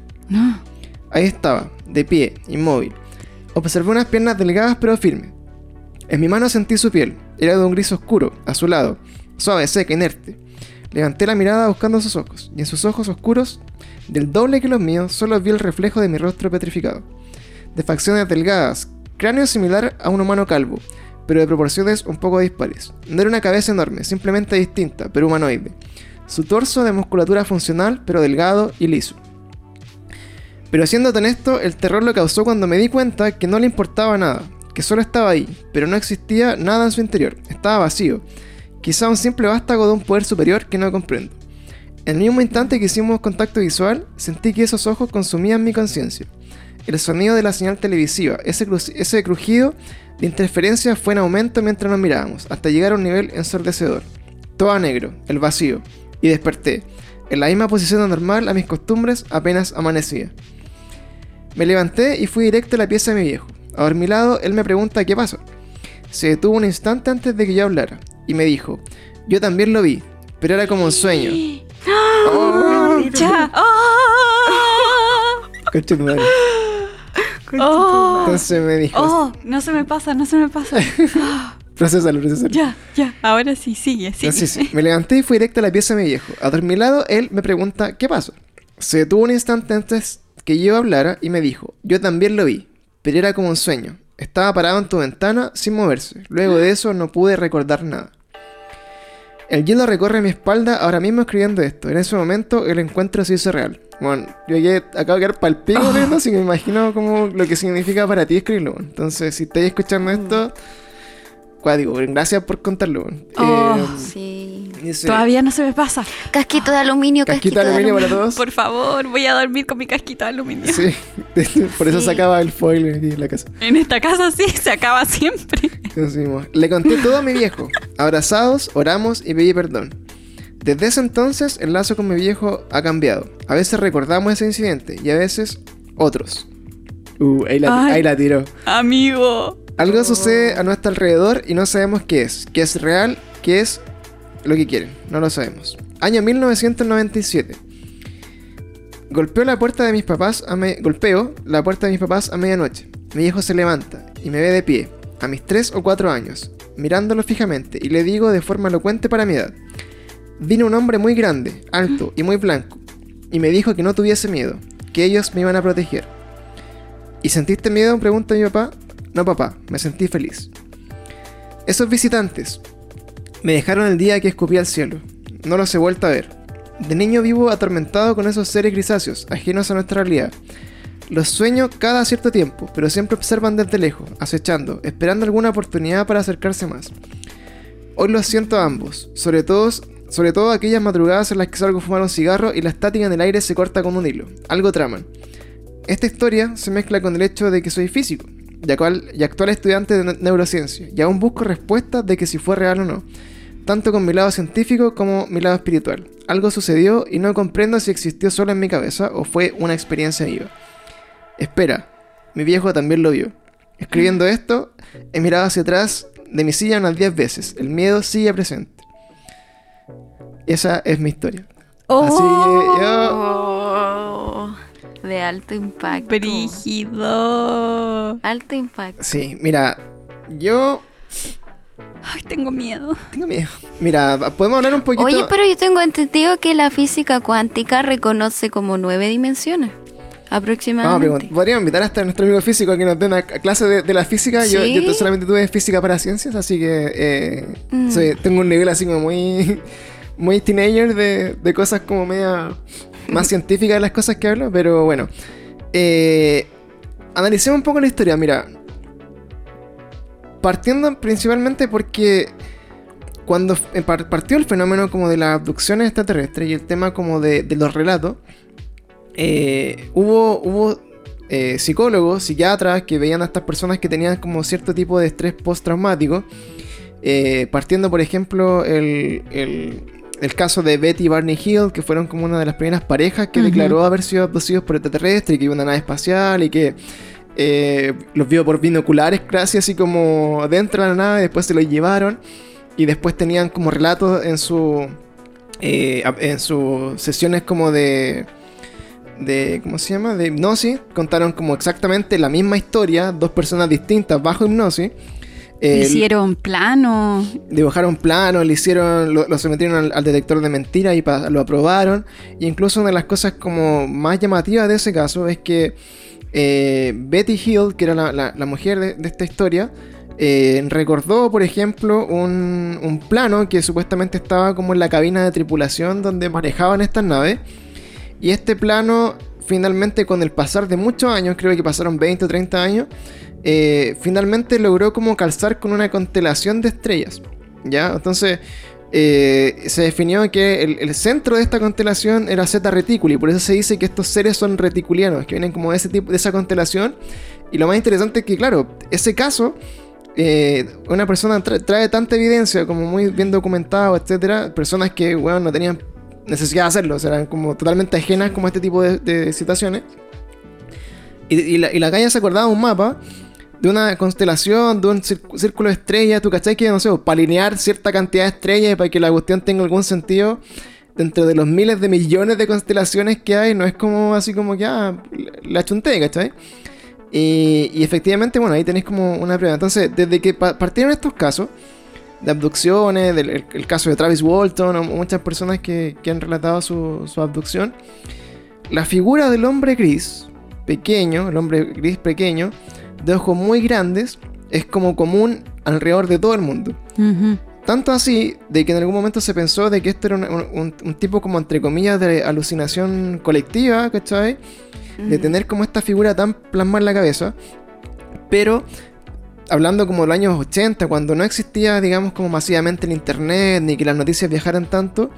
Ahí estaba, de pie, inmóvil. Observé unas piernas delgadas pero firmes. En mi mano sentí su piel, era de un gris oscuro, azulado, suave, seca, inerte. Levanté la mirada buscando sus ojos, y en sus ojos oscuros, del doble que los míos, solo vi el reflejo de mi rostro petrificado de facciones delgadas, cráneo similar a un humano calvo, pero de proporciones un poco dispares. No era una cabeza enorme, simplemente distinta, pero humanoide. Su torso de musculatura funcional, pero delgado y liso. Pero siendo tan esto, el terror lo causó cuando me di cuenta que no le importaba nada, que solo estaba ahí, pero no existía nada en su interior, estaba vacío, quizá un simple vástago de un poder superior que no comprendo. En el mismo instante que hicimos contacto visual, sentí que esos ojos consumían mi conciencia. El sonido de la señal televisiva, ese, ese crujido de interferencia fue en aumento mientras nos mirábamos, hasta llegar a un nivel ensordecedor. Todo a negro, el vacío, y desperté, en la misma posición normal a mis costumbres apenas amanecía. Me levanté y fui directo a la pieza de mi viejo. A mi lado, él me pregunta qué pasó. Se detuvo un instante antes de que yo hablara, y me dijo, yo también lo vi, pero era como un sueño. ¡Oh! Oh, Entonces me dijo... Oh, no se me pasa, no se me pasa. procesalo, procesalo. Ya, ya, ahora sí, sigue, sigue. Sí. Me levanté y fui directo a la pieza de mi viejo. A mi lado, él me pregunta, ¿qué pasó? Se detuvo un instante antes que yo hablara y me dijo, yo también lo vi, pero era como un sueño. Estaba parado en tu ventana sin moverse. Luego de eso no pude recordar nada. El hielo recorre mi espalda ahora mismo escribiendo esto. En ese momento el encuentro se hizo real. Bueno, yo llegué, acabo de quedar palpico oh. así que me imagino como lo que significa para ti escribirlo. Entonces, si estáis escuchando esto, digo, gracias por contarlo. Oh, eh, sí. Todavía no se me pasa. Casquito de aluminio, casquito, de aluminio, para todos. Por favor, voy a dormir con mi casquito de aluminio. Sí, por eso se acaba el foil aquí en la casa. En esta casa sí, se acaba siempre. Le conté todo a mi viejo. Abrazados, oramos y pedí perdón. Desde ese entonces, el lazo con mi viejo ha cambiado. A veces recordamos ese incidente y a veces otros. Uh, ahí la, ahí la tiró. Amigo. Algo sucede a nuestro alrededor y no sabemos qué es, qué es real, qué es lo que quieren, no lo sabemos. Año 1997. Golpeo la puerta de mis papás a me golpeo la puerta de mis papás a medianoche. Mi hijo se levanta y me ve de pie, a mis 3 o 4 años, mirándolo fijamente y le digo de forma elocuente para mi edad. Vino un hombre muy grande, alto y muy blanco, y me dijo que no tuviese miedo, que ellos me iban a proteger. ¿Y sentiste miedo? pregunta mi papá. No, papá, me sentí feliz. Esos visitantes me dejaron el día que escupí al cielo. No los he vuelto a ver. De niño vivo atormentado con esos seres grisáceos, ajenos a nuestra realidad. Los sueño cada cierto tiempo, pero siempre observan desde lejos, acechando, esperando alguna oportunidad para acercarse más. Hoy los siento a ambos, sobre todo, sobre todo aquellas madrugadas en las que salgo a fumar un cigarro y la estática en el aire se corta con un hilo. Algo traman. Esta historia se mezcla con el hecho de que soy físico, y actual, y actual estudiante de neurociencia, y aún busco respuestas de que si fue real o no, tanto con mi lado científico como mi lado espiritual. Algo sucedió y no comprendo si existió solo en mi cabeza o fue una experiencia viva. Espera, mi viejo también lo vio. Escribiendo esto, he mirado hacia atrás de mi silla unas 10 veces. El miedo sigue presente. Esa es mi historia. Así que yo oh de alto impacto. Brígido. Alto impacto. Sí, mira, yo... Ay, tengo miedo. Tengo miedo. Mira, podemos hablar un poquito... Oye, pero yo tengo entendido que la física cuántica reconoce como nueve dimensiones. Aproximadamente. No, podríamos invitar hasta a nuestro amigo físico a que nos dé una clase de, la física. Yo, solamente tuve física para ciencias, así que eh, mm. tengo un nivel así como muy, muy teenager de, de cosas como media más científica de las cosas que hablo, pero bueno. Eh, analicemos un poco la historia, mira. Partiendo principalmente porque cuando eh, partió el fenómeno como de las abducciones extraterrestres y el tema como de, los relatos, eh, hubo, hubo psicólogos, psiquiatras que veían a estas personas que tenían como cierto tipo de estrés postraumático. partiendo, por ejemplo, el, el caso de Betty y Barney Hill, que fueron como una de las primeras parejas que declaró haber sido abducidos por extraterrestres y que iba una nave espacial y que eh, los vio por binoculares casi así como dentro de la nave, después se los llevaron y después tenían como relatos en su eh, en sus sesiones como de de ¿cómo se llama? de hipnosis, contaron como exactamente la misma historia, dos personas distintas bajo hipnosis le hicieron plano. Dibujaron plano, le hicieron, lo, sometieron al, detector de mentiras y lo aprobaron. Y incluso una de las cosas como más llamativas de ese caso es que eh, Betty Hill, que era la, mujer de, esta historia, eh, recordó, por ejemplo, un, un, plano que supuestamente estaba como en la cabina de tripulación donde manejaban estas naves. Y este plano, finalmente, con el pasar de muchos años, creo que pasaron 20 o 30 años, eh, finalmente logró como calzar con una constelación de estrellas. ¿Ya? Entonces eh, se definió que el, centro de esta constelación era Zeta Reticuli. Por eso se dice que estos seres son reticulianos, que vienen como de ese tipo, de esa constelación. Y lo más interesante es que, claro, ese caso. Eh, una persona trae tanta evidencia como muy bien documentado, etcétera, personas que bueno, no tenían necesidad de hacerlo, o sea, eran como totalmente ajenas como a este tipo de, situaciones. Y, la, y la calle se acordaba de un mapa de una constelación, de un círculo de estrellas, ¿tú cachai? Que no sé, para alinear cierta cantidad de estrellas y para que la cuestión tenga algún sentido dentro de los miles de millones de constelaciones que hay, no es como así como que, ah, la chunté, ¿cachai? Y, efectivamente, bueno, ahí tenéis como una prueba. Entonces, desde que partieron estos casos de abducciones, del el, caso de Travis Walton, o muchas personas que, han relatado su, su, abducción, la figura del hombre gris, pequeño, el hombre gris pequeño, de ojos muy grandes, es como común alrededor de todo el mundo. Tanto así de que en algún momento se pensó de que esto era un, tipo como entre comillas de alucinación colectiva, ¿cachai? De tener como esta figura tan plasmada en la cabeza. Pero hablando como de los años 80, cuando no existía, digamos, como masivamente el internet, ni que las noticias viajaran tanto,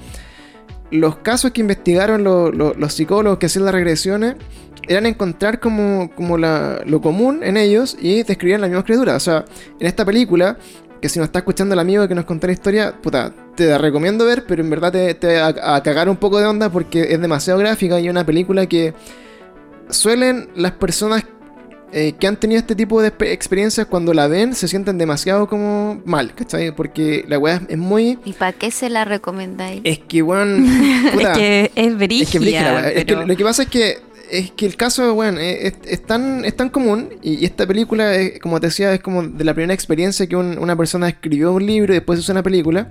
los casos que investigaron los psicólogos que hacían las regresiones eran encontrar como, como lo común en ellos y describían la misma criatura. O sea, en esta película, que si nos está escuchando el amigo que nos contó la historia, puta, te la recomiendo ver, pero en verdad te, te va a, cagar un poco de onda porque es demasiado gráfica y una película que suelen las personas eh, que han tenido este tipo de experiencias cuando la ven se sienten demasiado como mal, ¿cachai? Porque la weá es muy... ¿Y para qué se la recomendáis? Es que, weón... es que es brígida, es que, lo que pasa es que es que el caso, bueno, es, es, tan, es tan común y, esta película, como te decía, es como de la primera experiencia que una persona escribió un libro y después hizo una película.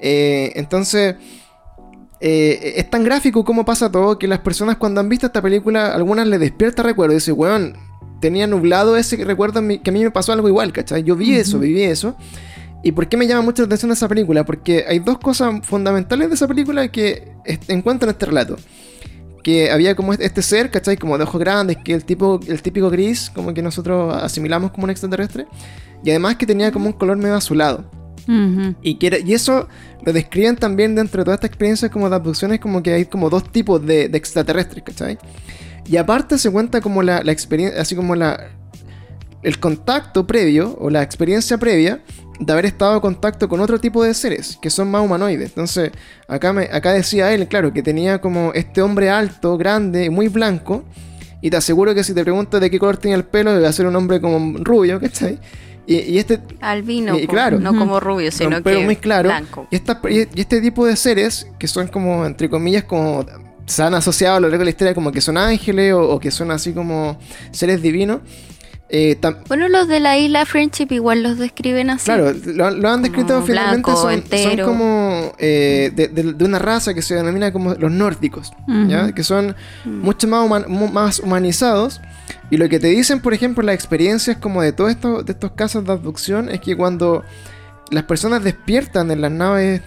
Eh, entonces, eh, es tan gráfico como pasa todo que las personas cuando han visto esta película, algunas le despierta recuerdo y dicen, weón, tenía nublado ese recuerdo que a mí me pasó algo igual, ¿cachai? Yo vi eso, viví eso. ¿Y por qué me llama mucho la atención esa película? Porque hay dos cosas fundamentales de esa película que encuentro en este relato. Que había como este ser, ¿cachai? Como de ojos grandes, que el, tipo, el típico gris, como que nosotros asimilamos como un extraterrestre. Y además que tenía como un color medio azulado. y, que y eso lo describen también dentro de toda esta experiencia como de abducciones, como que hay como dos tipos de, de extraterrestres, ¿cachai? Y aparte se cuenta como la, experiencia, así como la, el contacto previo o la experiencia previa de haber estado en contacto con otro tipo de seres que son más humanoides. Entonces, acá, me, acá decía él, claro, que tenía como este hombre alto, grande, muy blanco. Y te aseguro que si te preguntas de qué color tenía el pelo, debe ser un hombre como rubio, ¿cachai? Y, y este. Albino, y, claro, no como rubio, sino que. muy claro. Blanco. Y, y, este tipo de seres, que son como, entre comillas, como se han asociado a lo largo de la historia como que son ángeles o, que son así como seres divinos. Eh, bueno, los de la isla Friendship igual los describen así. Claro, lo, han descrito finalmente son, como eh, de, una raza que se denomina como los nórdicos, que son mm. mucho más, más humanizados. Y lo que te dicen, por ejemplo, las experiencias como de todos estos, de estos casos de abducción es que cuando las personas despiertan en las naves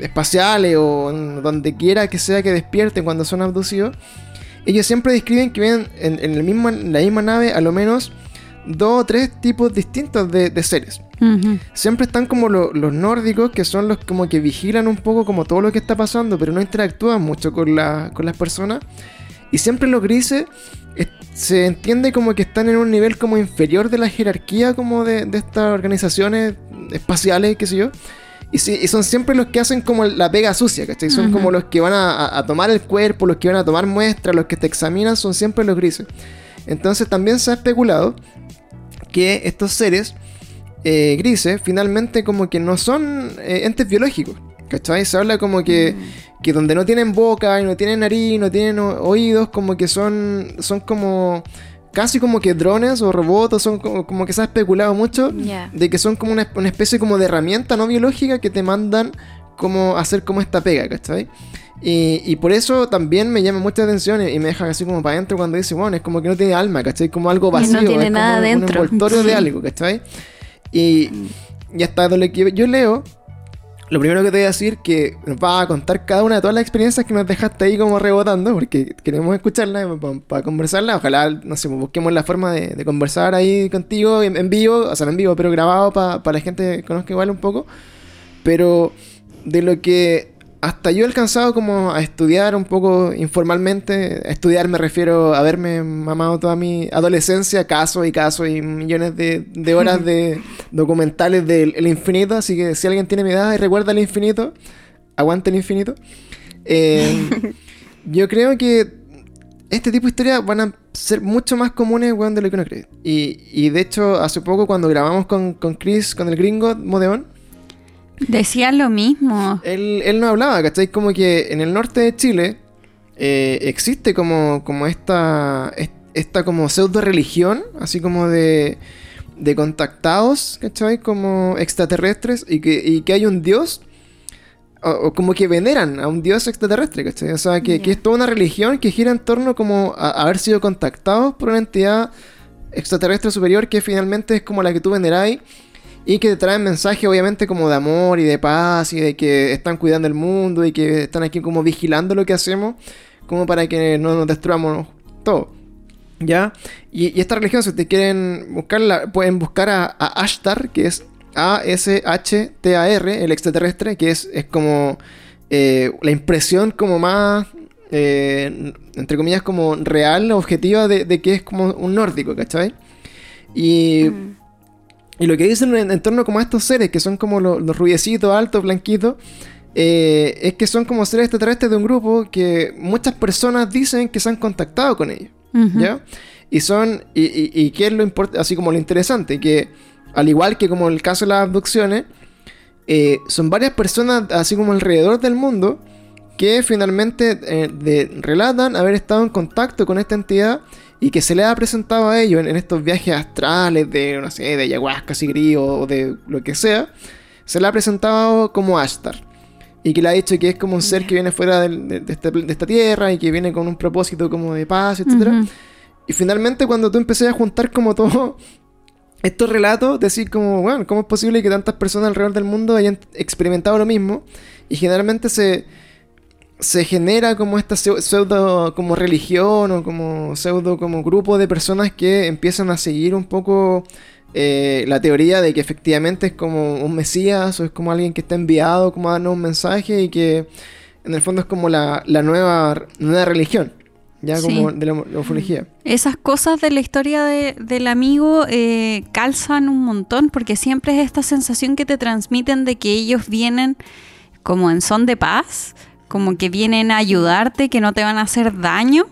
espaciales o donde quiera que sea que despierten cuando son abducidos, ellos siempre describen que ven en, el mismo, la misma nave a lo menos dos o tres tipos distintos de, seres. Siempre están como los nórdicos, que son los como que vigilan un poco como todo lo que está pasando, pero no interactúan mucho con, con las personas. Y siempre los grises se entiende como que están en un nivel como inferior de la jerarquía como de, de estas organizaciones espaciales, qué sé yo. Y, son siempre los que hacen como la pega sucia, ¿cachai? Son como los que van a, tomar el cuerpo, los que van a tomar muestras, los que te examinan, son siempre los grises. Entonces también se ha especulado que estos seres eh, grises finalmente como que no son eh, entes biológicos, ¿cachai? Se habla como que, mm. que donde no tienen boca y no tienen nariz, no tienen oídos, como que son, son como casi como que drones o robots, son como, que se ha especulado mucho de que son como una, especie como de herramienta no biológica que te mandan como hacer como esta pega, ¿cachai? Y, y por eso también me llama mucha atención y, me deja así como para adentro cuando dice, bueno, es como que no tiene alma, ¿cachai? Como algo vacío, no tiene es nada como dentro. un envoltorio de algo, ¿cachai? Y, y hasta donde yo leo, lo primero que te voy a decir que nos va a contar cada una de todas las experiencias que nos dejaste ahí como rebotando, porque queremos escucharlas para conversarlas. Ojalá, no sé, busquemos la forma de, conversar ahí contigo en, vivo, o sea, en vivo, pero grabado para la gente que conozca igual un poco. Pero de lo que hasta yo he alcanzado como a estudiar un poco informalmente. A estudiar me refiero a haberme mamado toda mi adolescencia, casos y casos y millones de, horas de documentales del infinito. Así que si alguien tiene mi edad y recuerda el infinito, aguante el infinito. Eh, yo creo que este tipo de historias van a ser mucho más comunes de lo que uno cree. Y, de hecho, hace poco cuando grabamos con, con Chris, con el gringo Modeón, Decían lo mismo. Él, él no hablaba, ¿cachai? Como que en el norte de Chile eh, existe como, como esta, esta como pseudo religión, así como de, de contactados, ¿cachai? Como extraterrestres y que, y que hay un dios o, como que veneran a un dios extraterrestre, ¿cachai? O sea, que, que, es toda una religión que gira en torno como a, haber sido contactados por una entidad extraterrestre superior que finalmente es como la que tú veneráis y que te traen mensajes obviamente como de amor y de paz y de que están cuidando el mundo y que están aquí como vigilando lo que hacemos como para que no nos destruyamos todo. ¿Ya? Y, esta religión, si ustedes quieren buscarla, pueden buscar a, a Ashtar, que es a-S-H-T-A-R, el extraterrestre, que es, es como eh, la impresión como más, eh, entre comillas, como real, objetiva de, que es como un nórdico, ¿cachai? Y, mm. Y lo que dicen en, torno como a estos seres, que son como los, los rubiecitos, altos, blanquitos, eh, es que son como seres extraterrestres de un grupo que muchas personas dicen que se han contactado con ellos, ¿ya? Y son, y, y, y qué es lo importante, así como lo interesante, que al igual que como en el caso de las abducciones, eh, son varias personas, así como alrededor del mundo, que finalmente eh, relatan haber estado en contacto con esta entidad y que se le ha presentado a ellos en, estos viajes astrales de, no sé, de ayahuasca, sigrio o de lo que sea, se le ha presentado como Ashtar. Y que le ha dicho que es como un ser que viene fuera de, este, esta tierra y que viene con un propósito como de paz, etc. Y finalmente cuando tú empecé a juntar como todo, estos relatos, decir como, bueno, ¿cómo es posible que tantas personas alrededor del mundo hayan experimentado lo mismo? Y generalmente se, se genera como esta pseudo como religión o como pseudo como grupo de personas que empiezan a seguir un poco eh, la teoría de que efectivamente es como un mesías o es como alguien que está enviado como a darnos un mensaje y que en el fondo es como la, la nueva, nueva religión ya como de la, ufología. Esas cosas de la historia del amigo eh, calzan un montón porque siempre es esta sensación que te transmiten de que ellos vienen como en son de paz, como que vienen a ayudarte, que no te van a hacer daño.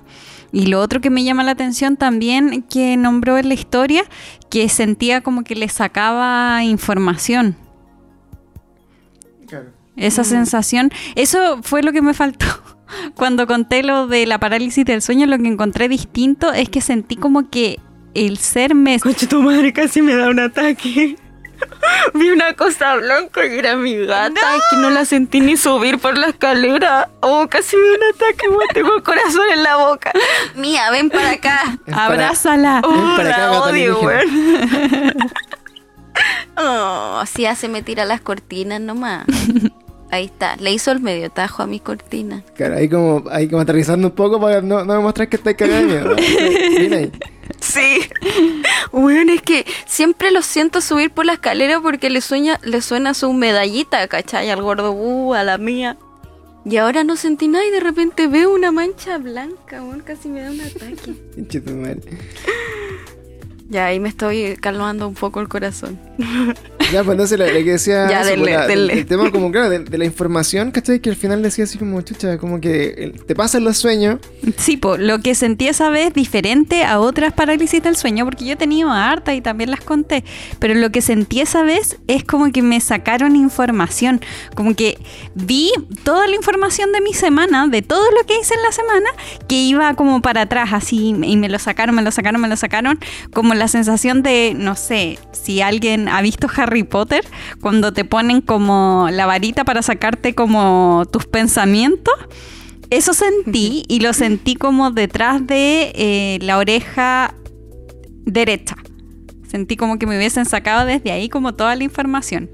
Y lo otro que me llama la atención también que nombró en la historia, que sentía como que le sacaba información. Esa mm. sensación, eso fue lo que me faltó cuando conté lo de la parálisis del sueño, lo que encontré distinto es que sentí como que el ser me... Coche, tu madre casi me da un ataque. Vi una cosa blanca y era mi gata. Es que no la sentí ni subir por la escalera. Oh, casi un ataque. tengo el corazón en la boca. Mía, ven para acá. Abrázala. Oh, la odio, güey. oh, así hace me tira las cortinas nomás. Ahí está, le hizo el medio tajo a mi cortina. Claro, ahí como, ahí como aterrizando un poco para no, no demostrar que estáis cagando. ahí. Sí. Bueno, es que siempre lo siento subir por la escalera porque le, sueña, le suena su medallita, ¿cachai? Al gordo, uh, a la mía. Y ahora no sentí nada y de repente veo una mancha blanca, bueno, casi me da un ataque. Ya ahí me estoy calmando un poco el corazón. Ya, pues entonces le, que decía. Ya, pues, El, tema, como claro, de, la información, ¿cachai? Que al final decía así como, chucha, como que te pasan los sueños. Sí, pues lo que sentí esa vez diferente a otras parálisis del sueño, porque yo he tenido harta y también las conté. Pero lo que sentí esa vez es como que me sacaron información. Como que vi toda la información de mi semana, de todo lo que hice en la semana, que iba como para atrás, así, y me lo sacaron, me lo sacaron, me lo sacaron. Como la sensación de, no sé, si alguien ha visto Harry Potter, cuando te ponen como la varita para sacarte como tus pensamientos. Eso sentí y lo sentí como detrás de eh, la oreja derecha. Sentí como que me hubiesen sacado desde ahí como toda la información.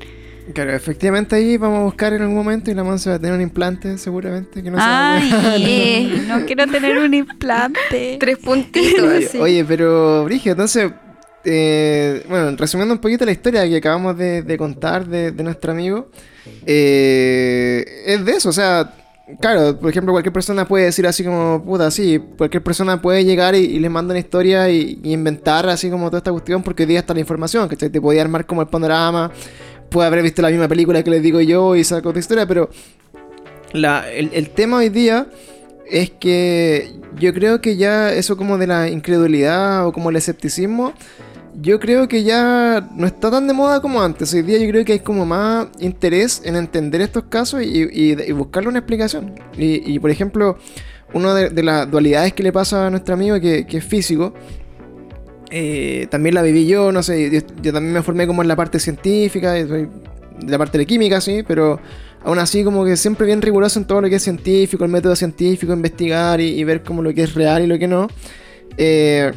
Claro, efectivamente ahí vamos a buscar en algún momento y la mano se va a tener un implante seguramente. Que no Ay, no quiero tener un implante. Tres puntitos. Oye, pero Brigio, entonces eh, bueno, resumiendo un poquito la historia que acabamos de, contar de, nuestro amigo, eh, es de eso, o sea, claro, por ejemplo, cualquier persona puede decir así como, puta, sí, cualquier persona puede llegar y, le manda una historia y, inventar así como toda esta cuestión porque hoy día está la información, que te podía armar como el panorama, puede haber visto la misma película que les digo yo y saco otra historia, pero la, el, el tema hoy día es que yo creo que ya eso como de la incredulidad o como el escepticismo yo creo que ya no está tan de moda como antes. Hoy día yo creo que hay como más interés en entender estos casos y, buscarle una explicación. Y, por ejemplo, una de, las dualidades que le pasa a nuestro amigo, que, es físico, eh, también la viví yo, no sé, yo, también me formé como en la parte científica, de la parte de química, sí, pero aún así como que siempre bien riguroso en todo lo que es científico, el método científico, investigar y, ver como lo que es real y lo que no. Eh,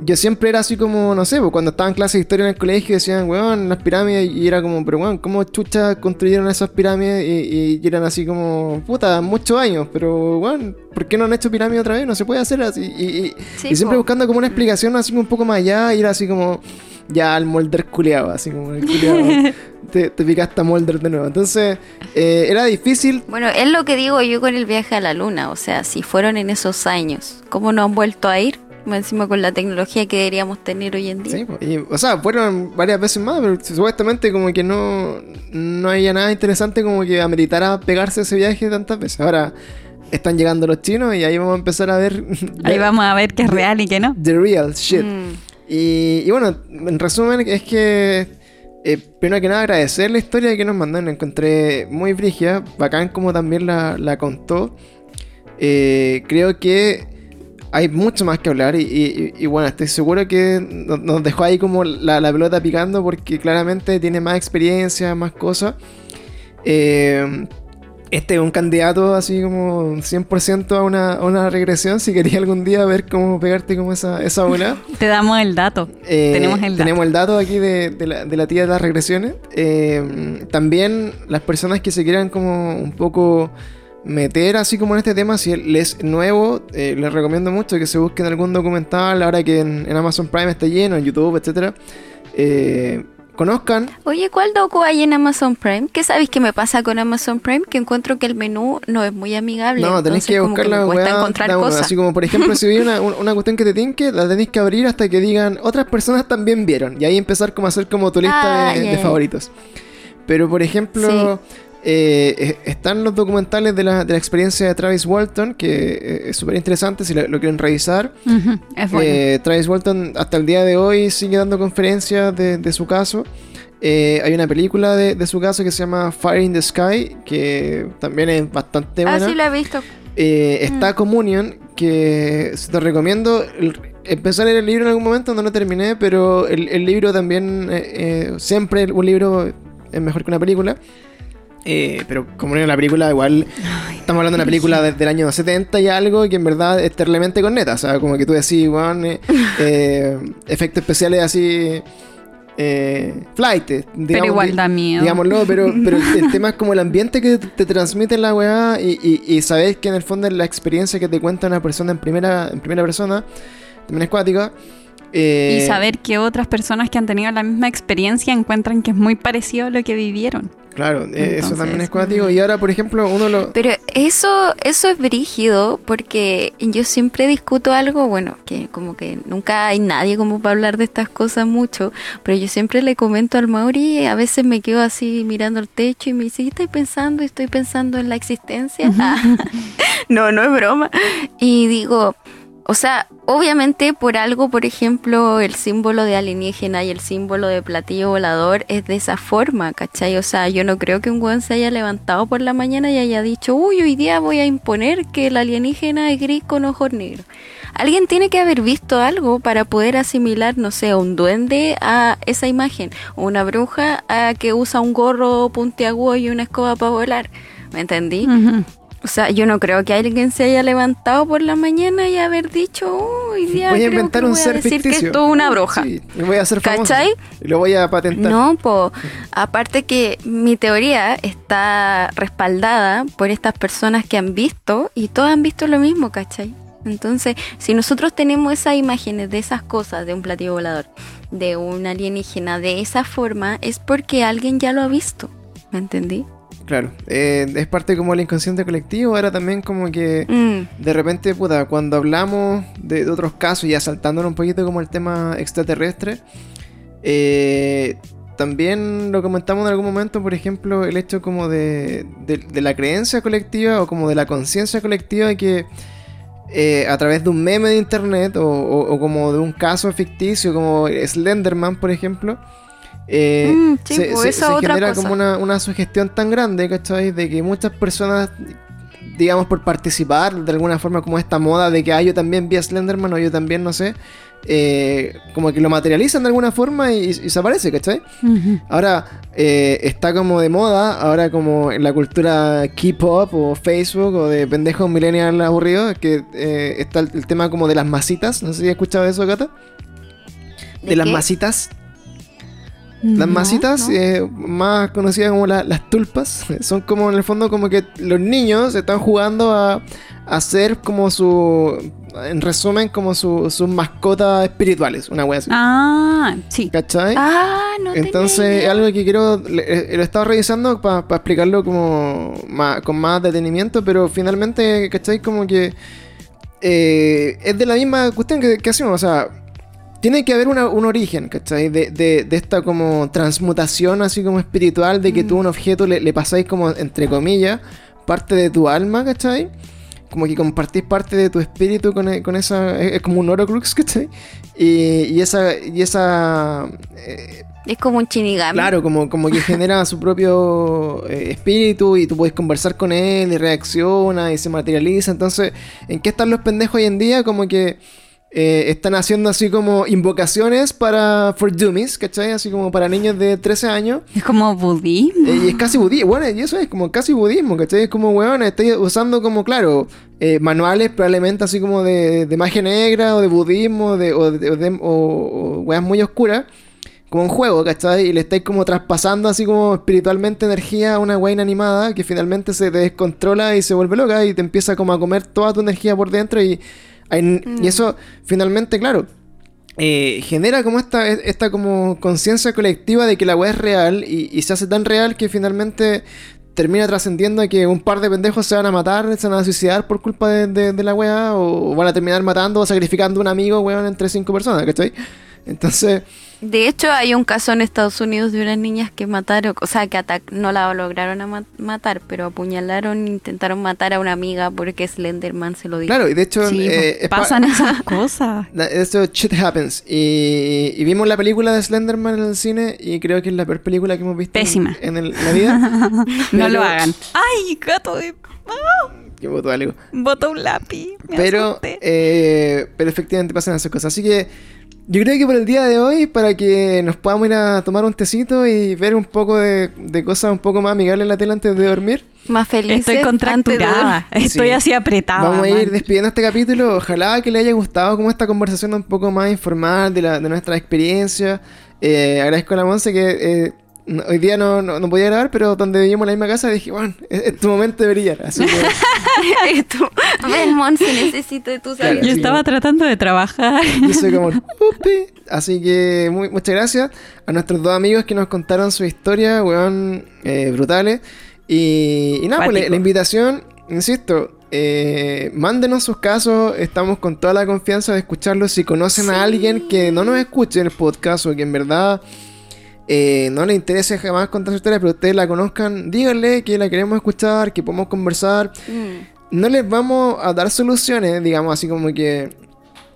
yo siempre era así como, no sé, pues cuando estaba en clase de historia en el colegio decían, weón, las pirámides, y era como, pero weón, ¿cómo chucha construyeron esas pirámides? Y, eran así como, puta, muchos años, pero weón, ¿por qué no han hecho pirámides otra vez? No se puede hacer así. Y, siempre buscando como una explicación así un poco más allá, y era así como, ya al molder culeado, así como el culeado. te, te picaste a molder de nuevo. Entonces, eh, era difícil. Bueno, es lo que digo yo con el viaje a la luna. O sea, si fueron en esos años, ¿cómo no han vuelto a ir? Encima con la tecnología que deberíamos tener hoy en día. Sí, o sea, fueron varias veces más, pero supuestamente como que no, no había nada interesante como que ameritara pegarse ese viaje tantas veces. Ahora están llegando los chinos y ahí vamos a empezar a ver... Ahí vamos a ver qué es real y qué no. The real shit. Mm. Y, bueno, en resumen es que... Eh, primero que nada agradecer la historia que nos mandaron, encontré muy frigia, bacán como también la, la contó. Eh, creo que hay mucho más que hablar y, bueno, estoy seguro que nos dejó ahí como la, pelota picando porque claramente tiene más experiencia, más cosas. Eh, este es un candidato así como 100% a una, a una regresión. Si quería algún día ver cómo pegarte como esa, esa bola. Te damos el dato. Eh, tenemos el dato. Tenemos el dato aquí de, la, de la tía de las regresiones. Eh, también las personas que se quieran como un poco meter así como en este tema, si es nuevo, eh, les recomiendo mucho que se busquen algún documental ahora que en, Amazon Prime está lleno, en YouTube, etcétera. Eh, conozcan. Oye, ¿cuál docu hay en Amazon Prime? ¿Qué sabéis que me pasa con Amazon Prime? Que encuentro que el menú no es muy amigable. No, tenéis que buscar la encontrar cosas. Así como, por ejemplo, si vi una, una, cuestión que te tinque, la tenéis que abrir hasta que digan otras personas también vieron. Y ahí empezar como a hacer como tu lista de, ah, favoritos. Pero, por ejemplo, eh, están los documentales de la, de la, experiencia de Travis Walton, que eh, es súper interesante si lo, quieren revisar. Eh, Travis Walton hasta el día de hoy sigue dando conferencias de, su caso. hay una película de, su caso que se llama Fire in the Sky, que también es bastante ah, buena. Ah, sí, la he visto. está mm. Communion, que te recomiendo. empecé a leer el libro en algún momento, no lo terminé, pero el, el libro también, siempre un libro es mejor que una película. Eh, pero como en la película, igual estamos hablando de una película desde el año 70 y algo que en verdad es terriblemente con neta. O sea, como que tú decís, weón, eh, eh, efectos especiales así. flight, digamos, pero igual da miedo. Digámoslo, pero, pero el, tema es como el ambiente que te transmite la weá y, y, y sabes que en el fondo es la experiencia que te cuenta una persona en primera, en primera persona, también es cuática. Y saber que otras personas que han tenido la misma experiencia encuentran que es muy parecido a lo que vivieron. Claro, eh, eso también es cuático. Y ahora, por ejemplo, uno lo... Pero eso, eso es brígido porque yo siempre discuto algo, bueno, que como que nunca hay nadie como para hablar de estas cosas mucho, pero yo siempre le comento al Mauri, a veces me quedo así mirando el techo y me dice, ¿qué estoy pensando? Estoy pensando en la existencia. no, no es broma. Y digo, o sea, obviamente por algo, por ejemplo, el símbolo de alienígena y el símbolo de platillo volador es de esa forma, ¿cachai? O sea, yo no creo que un weón se haya levantado por la mañana y haya dicho, uy, hoy día voy a imponer que el alienígena es gris con ojos negros. Alguien tiene que haber visto algo para poder asimilar, no sé, un duende a esa imagen, o una bruja que usa un gorro puntiagudo y una escoba para volar. ¿Me entendí? O sea, yo no creo que alguien se haya levantado por la mañana y haber dicho, hoy día voy a inventar un ser decir que esto es una bruja. Sí, y voy a hacer ¿Cachai? Y lo voy a patentar. No, pues, aparte que mi teoría está respaldada por estas personas que han visto y todas han visto lo mismo, ¿cachai? Entonces, si nosotros tenemos esas imágenes de esas cosas, de un platillo volador, de un alienígena, de esa forma, es porque alguien ya lo ha visto. ¿Me entendí? Claro, eh, es parte como el inconsciente colectivo, ahora también como que mm. de repente, puta, cuando hablamos de, otros casos, ya saltándonos un poquito como el tema extraterrestre, eh, también lo comentamos en algún momento, por ejemplo, el hecho como de, de, la creencia colectiva o como de la conciencia colectiva de que eh, a través de un meme de internet o, o, como de un caso ficticio como Slenderman, por ejemplo, eh, mm, se, pues, genera como una, sugestión tan grande, ¿cachai? De que muchas personas digamos, por participar de alguna forma como esta moda de que ah, yo también vi a Slenderman o yo también, no sé, eh, como que lo materializan de alguna forma y, se aparece, ¿cachai? Ahora eh, está como de moda, ahora como en la cultura K-pop o Facebook o de pendejos millennials aburridos, que eh, está el, tema como de las masitas, no sé si has escuchado eso, Gata. De, las masitas. Las masitas, más conocidas como las tulpas, son como en el fondo como que los niños están jugando a, hacer como su en resumen, como sus mascotas espirituales, una wea así. Ah, sí. ¿Cachai? Ah, no Entonces, es algo que quiero. Eh, lo he estado revisando para explicarlo como con más detenimiento, pero finalmente, ¿cachai? Como que. Eh, es de la misma cuestión que, hacemos, o sea. Tiene que haber un origen, ¿cachai? De, de, esta como transmutación así como espiritual, de que tú a un objeto le, le pasáis como, entre comillas, parte de tu alma, ¿cachai? como que compartís parte de tu espíritu con, e, con esa. Es, como un Orocrux, ¿cachai? Y, y esa. Y esa eh, es como un chinigami. Claro, como, como que genera su propio eh, espíritu y tú puedes conversar con él y reacciona y se materializa. Entonces, ¿en qué están los pendejos hoy en día? Como que eh, están haciendo así como invocaciones para for dummies, ¿cachai? Así como para niños de 13 años. Es como budismo. Eh, y es casi budismo. Bueno, y eso es como casi budismo, ¿cachai? Es como, weón, estoy usando como, claro, eh, manuales probablemente así como de, de, magia negra o de budismo de, o, de, o, weas muy oscuras. Como un juego, ¿cachai? Y le estáis como traspasando así como espiritualmente energía a una wea inanimada que finalmente se descontrola y se vuelve loca y te empieza como a comer toda tu energía por dentro y y mm. eso finalmente, claro, eh, genera como esta, esta como conciencia colectiva de que la weá es real y, se hace tan real que finalmente termina trascendiendo a que un par de pendejos se van a matar, se van a suicidar por culpa de, de, la weá o van a terminar matando o sacrificando a un amigo, weón, entre cinco personas, ¿cachai? Entonces... De hecho, hay un caso en Estados Unidos de unas niñas que mataron, o sea, que no la lograron matar, pero apuñalaron, intentaron matar a una amiga porque Slenderman se lo dijo. Claro, y de hecho... Eh, pasan esas cosas. Eso shit happens. Y, vimos la película de Slenderman en el cine y creo que es la peor película que hemos visto Pésima. En, la vida. no lo hagan. ¡Ay, gato de... Que votó algo. Votó un lápiz. pero, eh, pero efectivamente pasan esas cosas. Así que yo creo que por el día de hoy, para que nos podamos ir a tomar un tecito y ver un poco de, cosas un poco más amigables en la tela antes de dormir. Más feliz. Estoy contracturada. Estoy así apretada. Vamos a ir despidiendo este capítulo. Ojalá que le haya gustado como esta conversación un poco más informal de, la, de nuestra experiencia. Eh, agradezco a la Monse que eh, Hoy día no, no, podía grabar, pero donde vivíamos en la misma casa dije, bueno, es, tu momento de brillar. Así que... Si necesito de tus Yo estaba tratando de trabajar. Yo soy como, Upi. Así que muchas gracias a nuestros dos amigos que nos contaron su historia, weón, eh, brutales. Y, y nada, pues la, invitación, insisto, eh, mándenos sus casos, estamos con toda la confianza de escucharlos. Si conocen a alguien que no nos escuche en el podcast o que en verdad eh, no le interese jamás contar su historia, pero ustedes la conozcan, díganle que la queremos escuchar, que podemos conversar. Mm. No les vamos a dar soluciones, digamos, así como que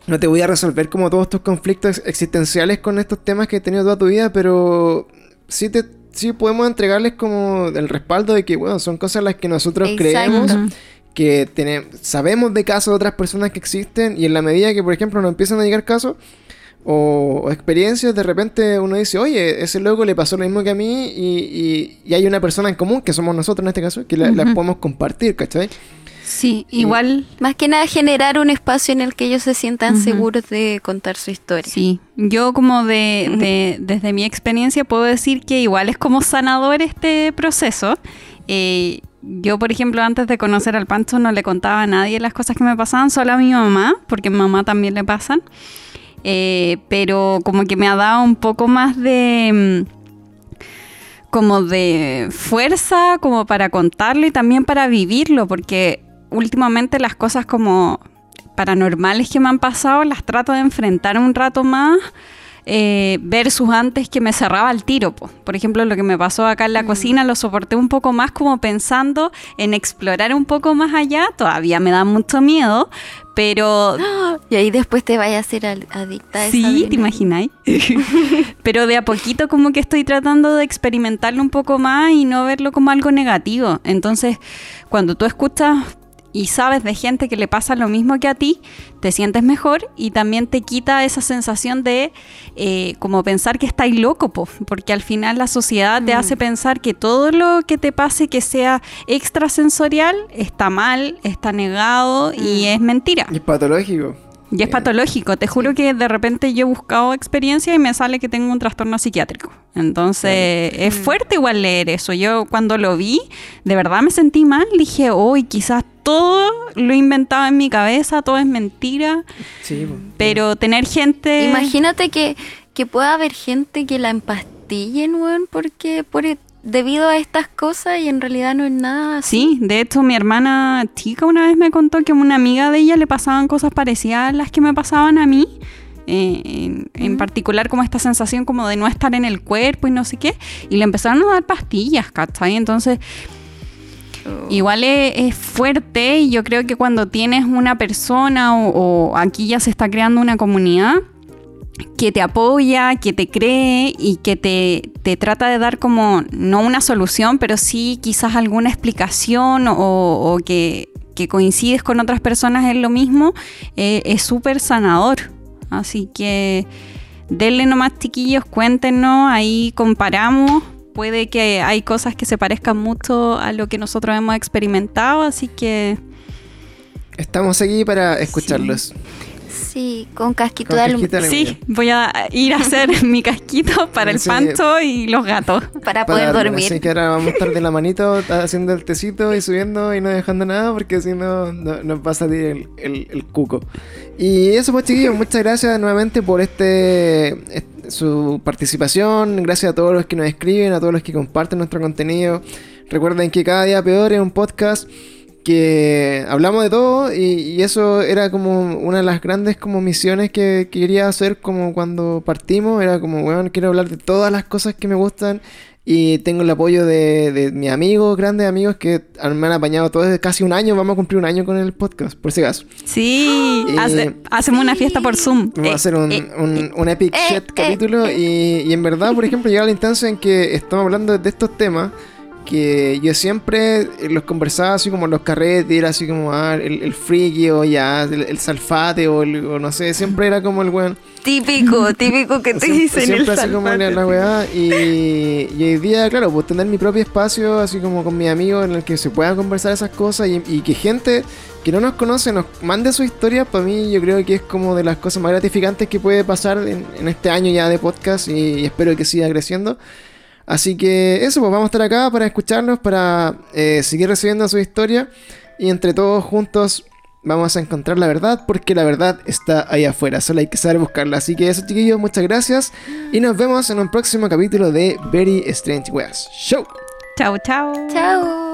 no te voy a resolver como todos tus conflictos existenciales con estos temas que he tenido toda tu vida, pero sí te sí podemos entregarles como el respaldo de que, bueno, son cosas las que nosotros creemos, que tenemos, sabemos de casos de otras personas que existen y en la medida que, por ejemplo, nos empiezan a llegar casos, o, experiencias, de repente uno dice, oye, ese loco le pasó lo mismo que a mí y, y, hay una persona en común, que somos nosotros en este caso, que la, podemos compartir, ¿cachai? Sí, igual. Más que nada generar un espacio en el que ellos se sientan seguros de contar su historia. Sí, yo como de, desde mi experiencia puedo decir que igual es como sanador este proceso. Eh, yo, por ejemplo, antes de conocer al Pancho no le contaba a nadie las cosas que me pasaban, solo a mi mamá, porque a mi mamá también le pasan. Eh, pero como que me ha dado un poco más de mm, como de fuerza como para contarlo y también para vivirlo, porque últimamente las cosas como paranormales que me han pasado las trato de enfrentar un rato más eh, versus antes que me cerraba el tiro. Por ejemplo, lo que me pasó acá en la mm. cocina lo soporté un poco más como pensando en explorar un poco más allá. Todavía me da mucho miedo, pero... Y ahí después te vayas a ser adicta a Sí, ¿te imagináis? pero de a poquito como que estoy tratando de experimentarlo un poco más y no verlo como algo negativo. Entonces, cuando tú escuchas y sabes de gente que le pasa lo mismo que a ti, te sientes mejor y también te quita esa sensación de eh, como pensar que estáis loco, porque al final la sociedad te mm. hace pensar que todo lo que te pase que sea extrasensorial está mal, está negado y mm. es mentira. Y es patológico. Y es patológico. Te juro que de repente yo he buscado experiencia y me sale que tengo un trastorno psiquiátrico. Entonces es mm. fuerte igual leer eso. Yo cuando lo vi, de verdad me sentí mal. Dije, uy, quizás todo lo inventaba en mi cabeza, todo es mentira. Sí, pero tener gente... Imagínate que, que pueda haber gente que la empastillen, weón, porque por debido a estas cosas y en realidad no es nada Sí, de hecho mi hermana chica una vez me contó que a una amiga de ella le pasaban cosas parecidas a las que me pasaban a mí. Eh, en, particular como esta sensación como de no estar en el cuerpo y no sé qué, y le empezaron a dar pastillas, ¿cachai? Entonces, oh. igual es, fuerte y yo creo que cuando tienes una persona o aquí ya se está creando una comunidad, que te apoya, que te cree y que te, trata de dar como, no una solución, pero sí quizás alguna explicación o, que, coincides con otras personas en lo mismo, eh, es súper sanador. Así que denle nomás chiquillos, cuéntenos, ahí comparamos. Puede que hay cosas que se parezcan mucho a lo que nosotros hemos experimentado, así que... Estamos aquí para escucharlos. Sí, con casquito de aluminio. Sí, voy a ir a hacer mi casquito para el pancho y los gatos. Para, poder dormir. Así que ahora vamos a estar de la manito haciendo el tecito y subiendo y no dejando nada porque si no, nos va a salir el, cuco. Y eso pues chiquillos, muchas gracias nuevamente por este, su participación. Gracias a todos los que nos escriben, a todos los que comparten nuestro contenido. Recuerden que cada día peor es un podcast que hablamos de todo y, eso era como una de las grandes como misiones que, quería hacer como cuando partimos, era como, bueno, quiero hablar de todas las cosas que me gustan y tengo el apoyo de, de mis amigos, grandes amigos que me han apañado todo desde casi un año, vamos a cumplir un año con el podcast, por si acaso. Sí, hacemos una fiesta por Zoom. Vamos a hacer un, eh, un, un epic eh, shit capítulo y, y en verdad, por ejemplo, llega la instancia en que estamos hablando de estos temas que yo siempre los conversaba así como los carretes, era así como ah, el, el friki o ya, el, salfate o, no sé, siempre era como el weón. Típico, típico que te dicen siempre el así como la weá. Y, y, hoy día, claro, pues tener mi propio espacio, así como con mis amigos, en el que se puedan conversar esas cosas y, que gente que no nos conoce nos mande su historia, para mí yo creo que es como de las cosas más gratificantes que puede pasar en, este año ya de podcast y espero que siga creciendo. Así que eso, pues vamos a estar acá para escucharnos, para eh, seguir recibiendo su historia y entre todos juntos vamos a encontrar la verdad porque la verdad está ahí afuera, solo hay que saber buscarla. Así que eso chiquillos, muchas gracias y nos vemos en un próximo capítulo de Very Strange Weas. Show. Chao, chao. Chao.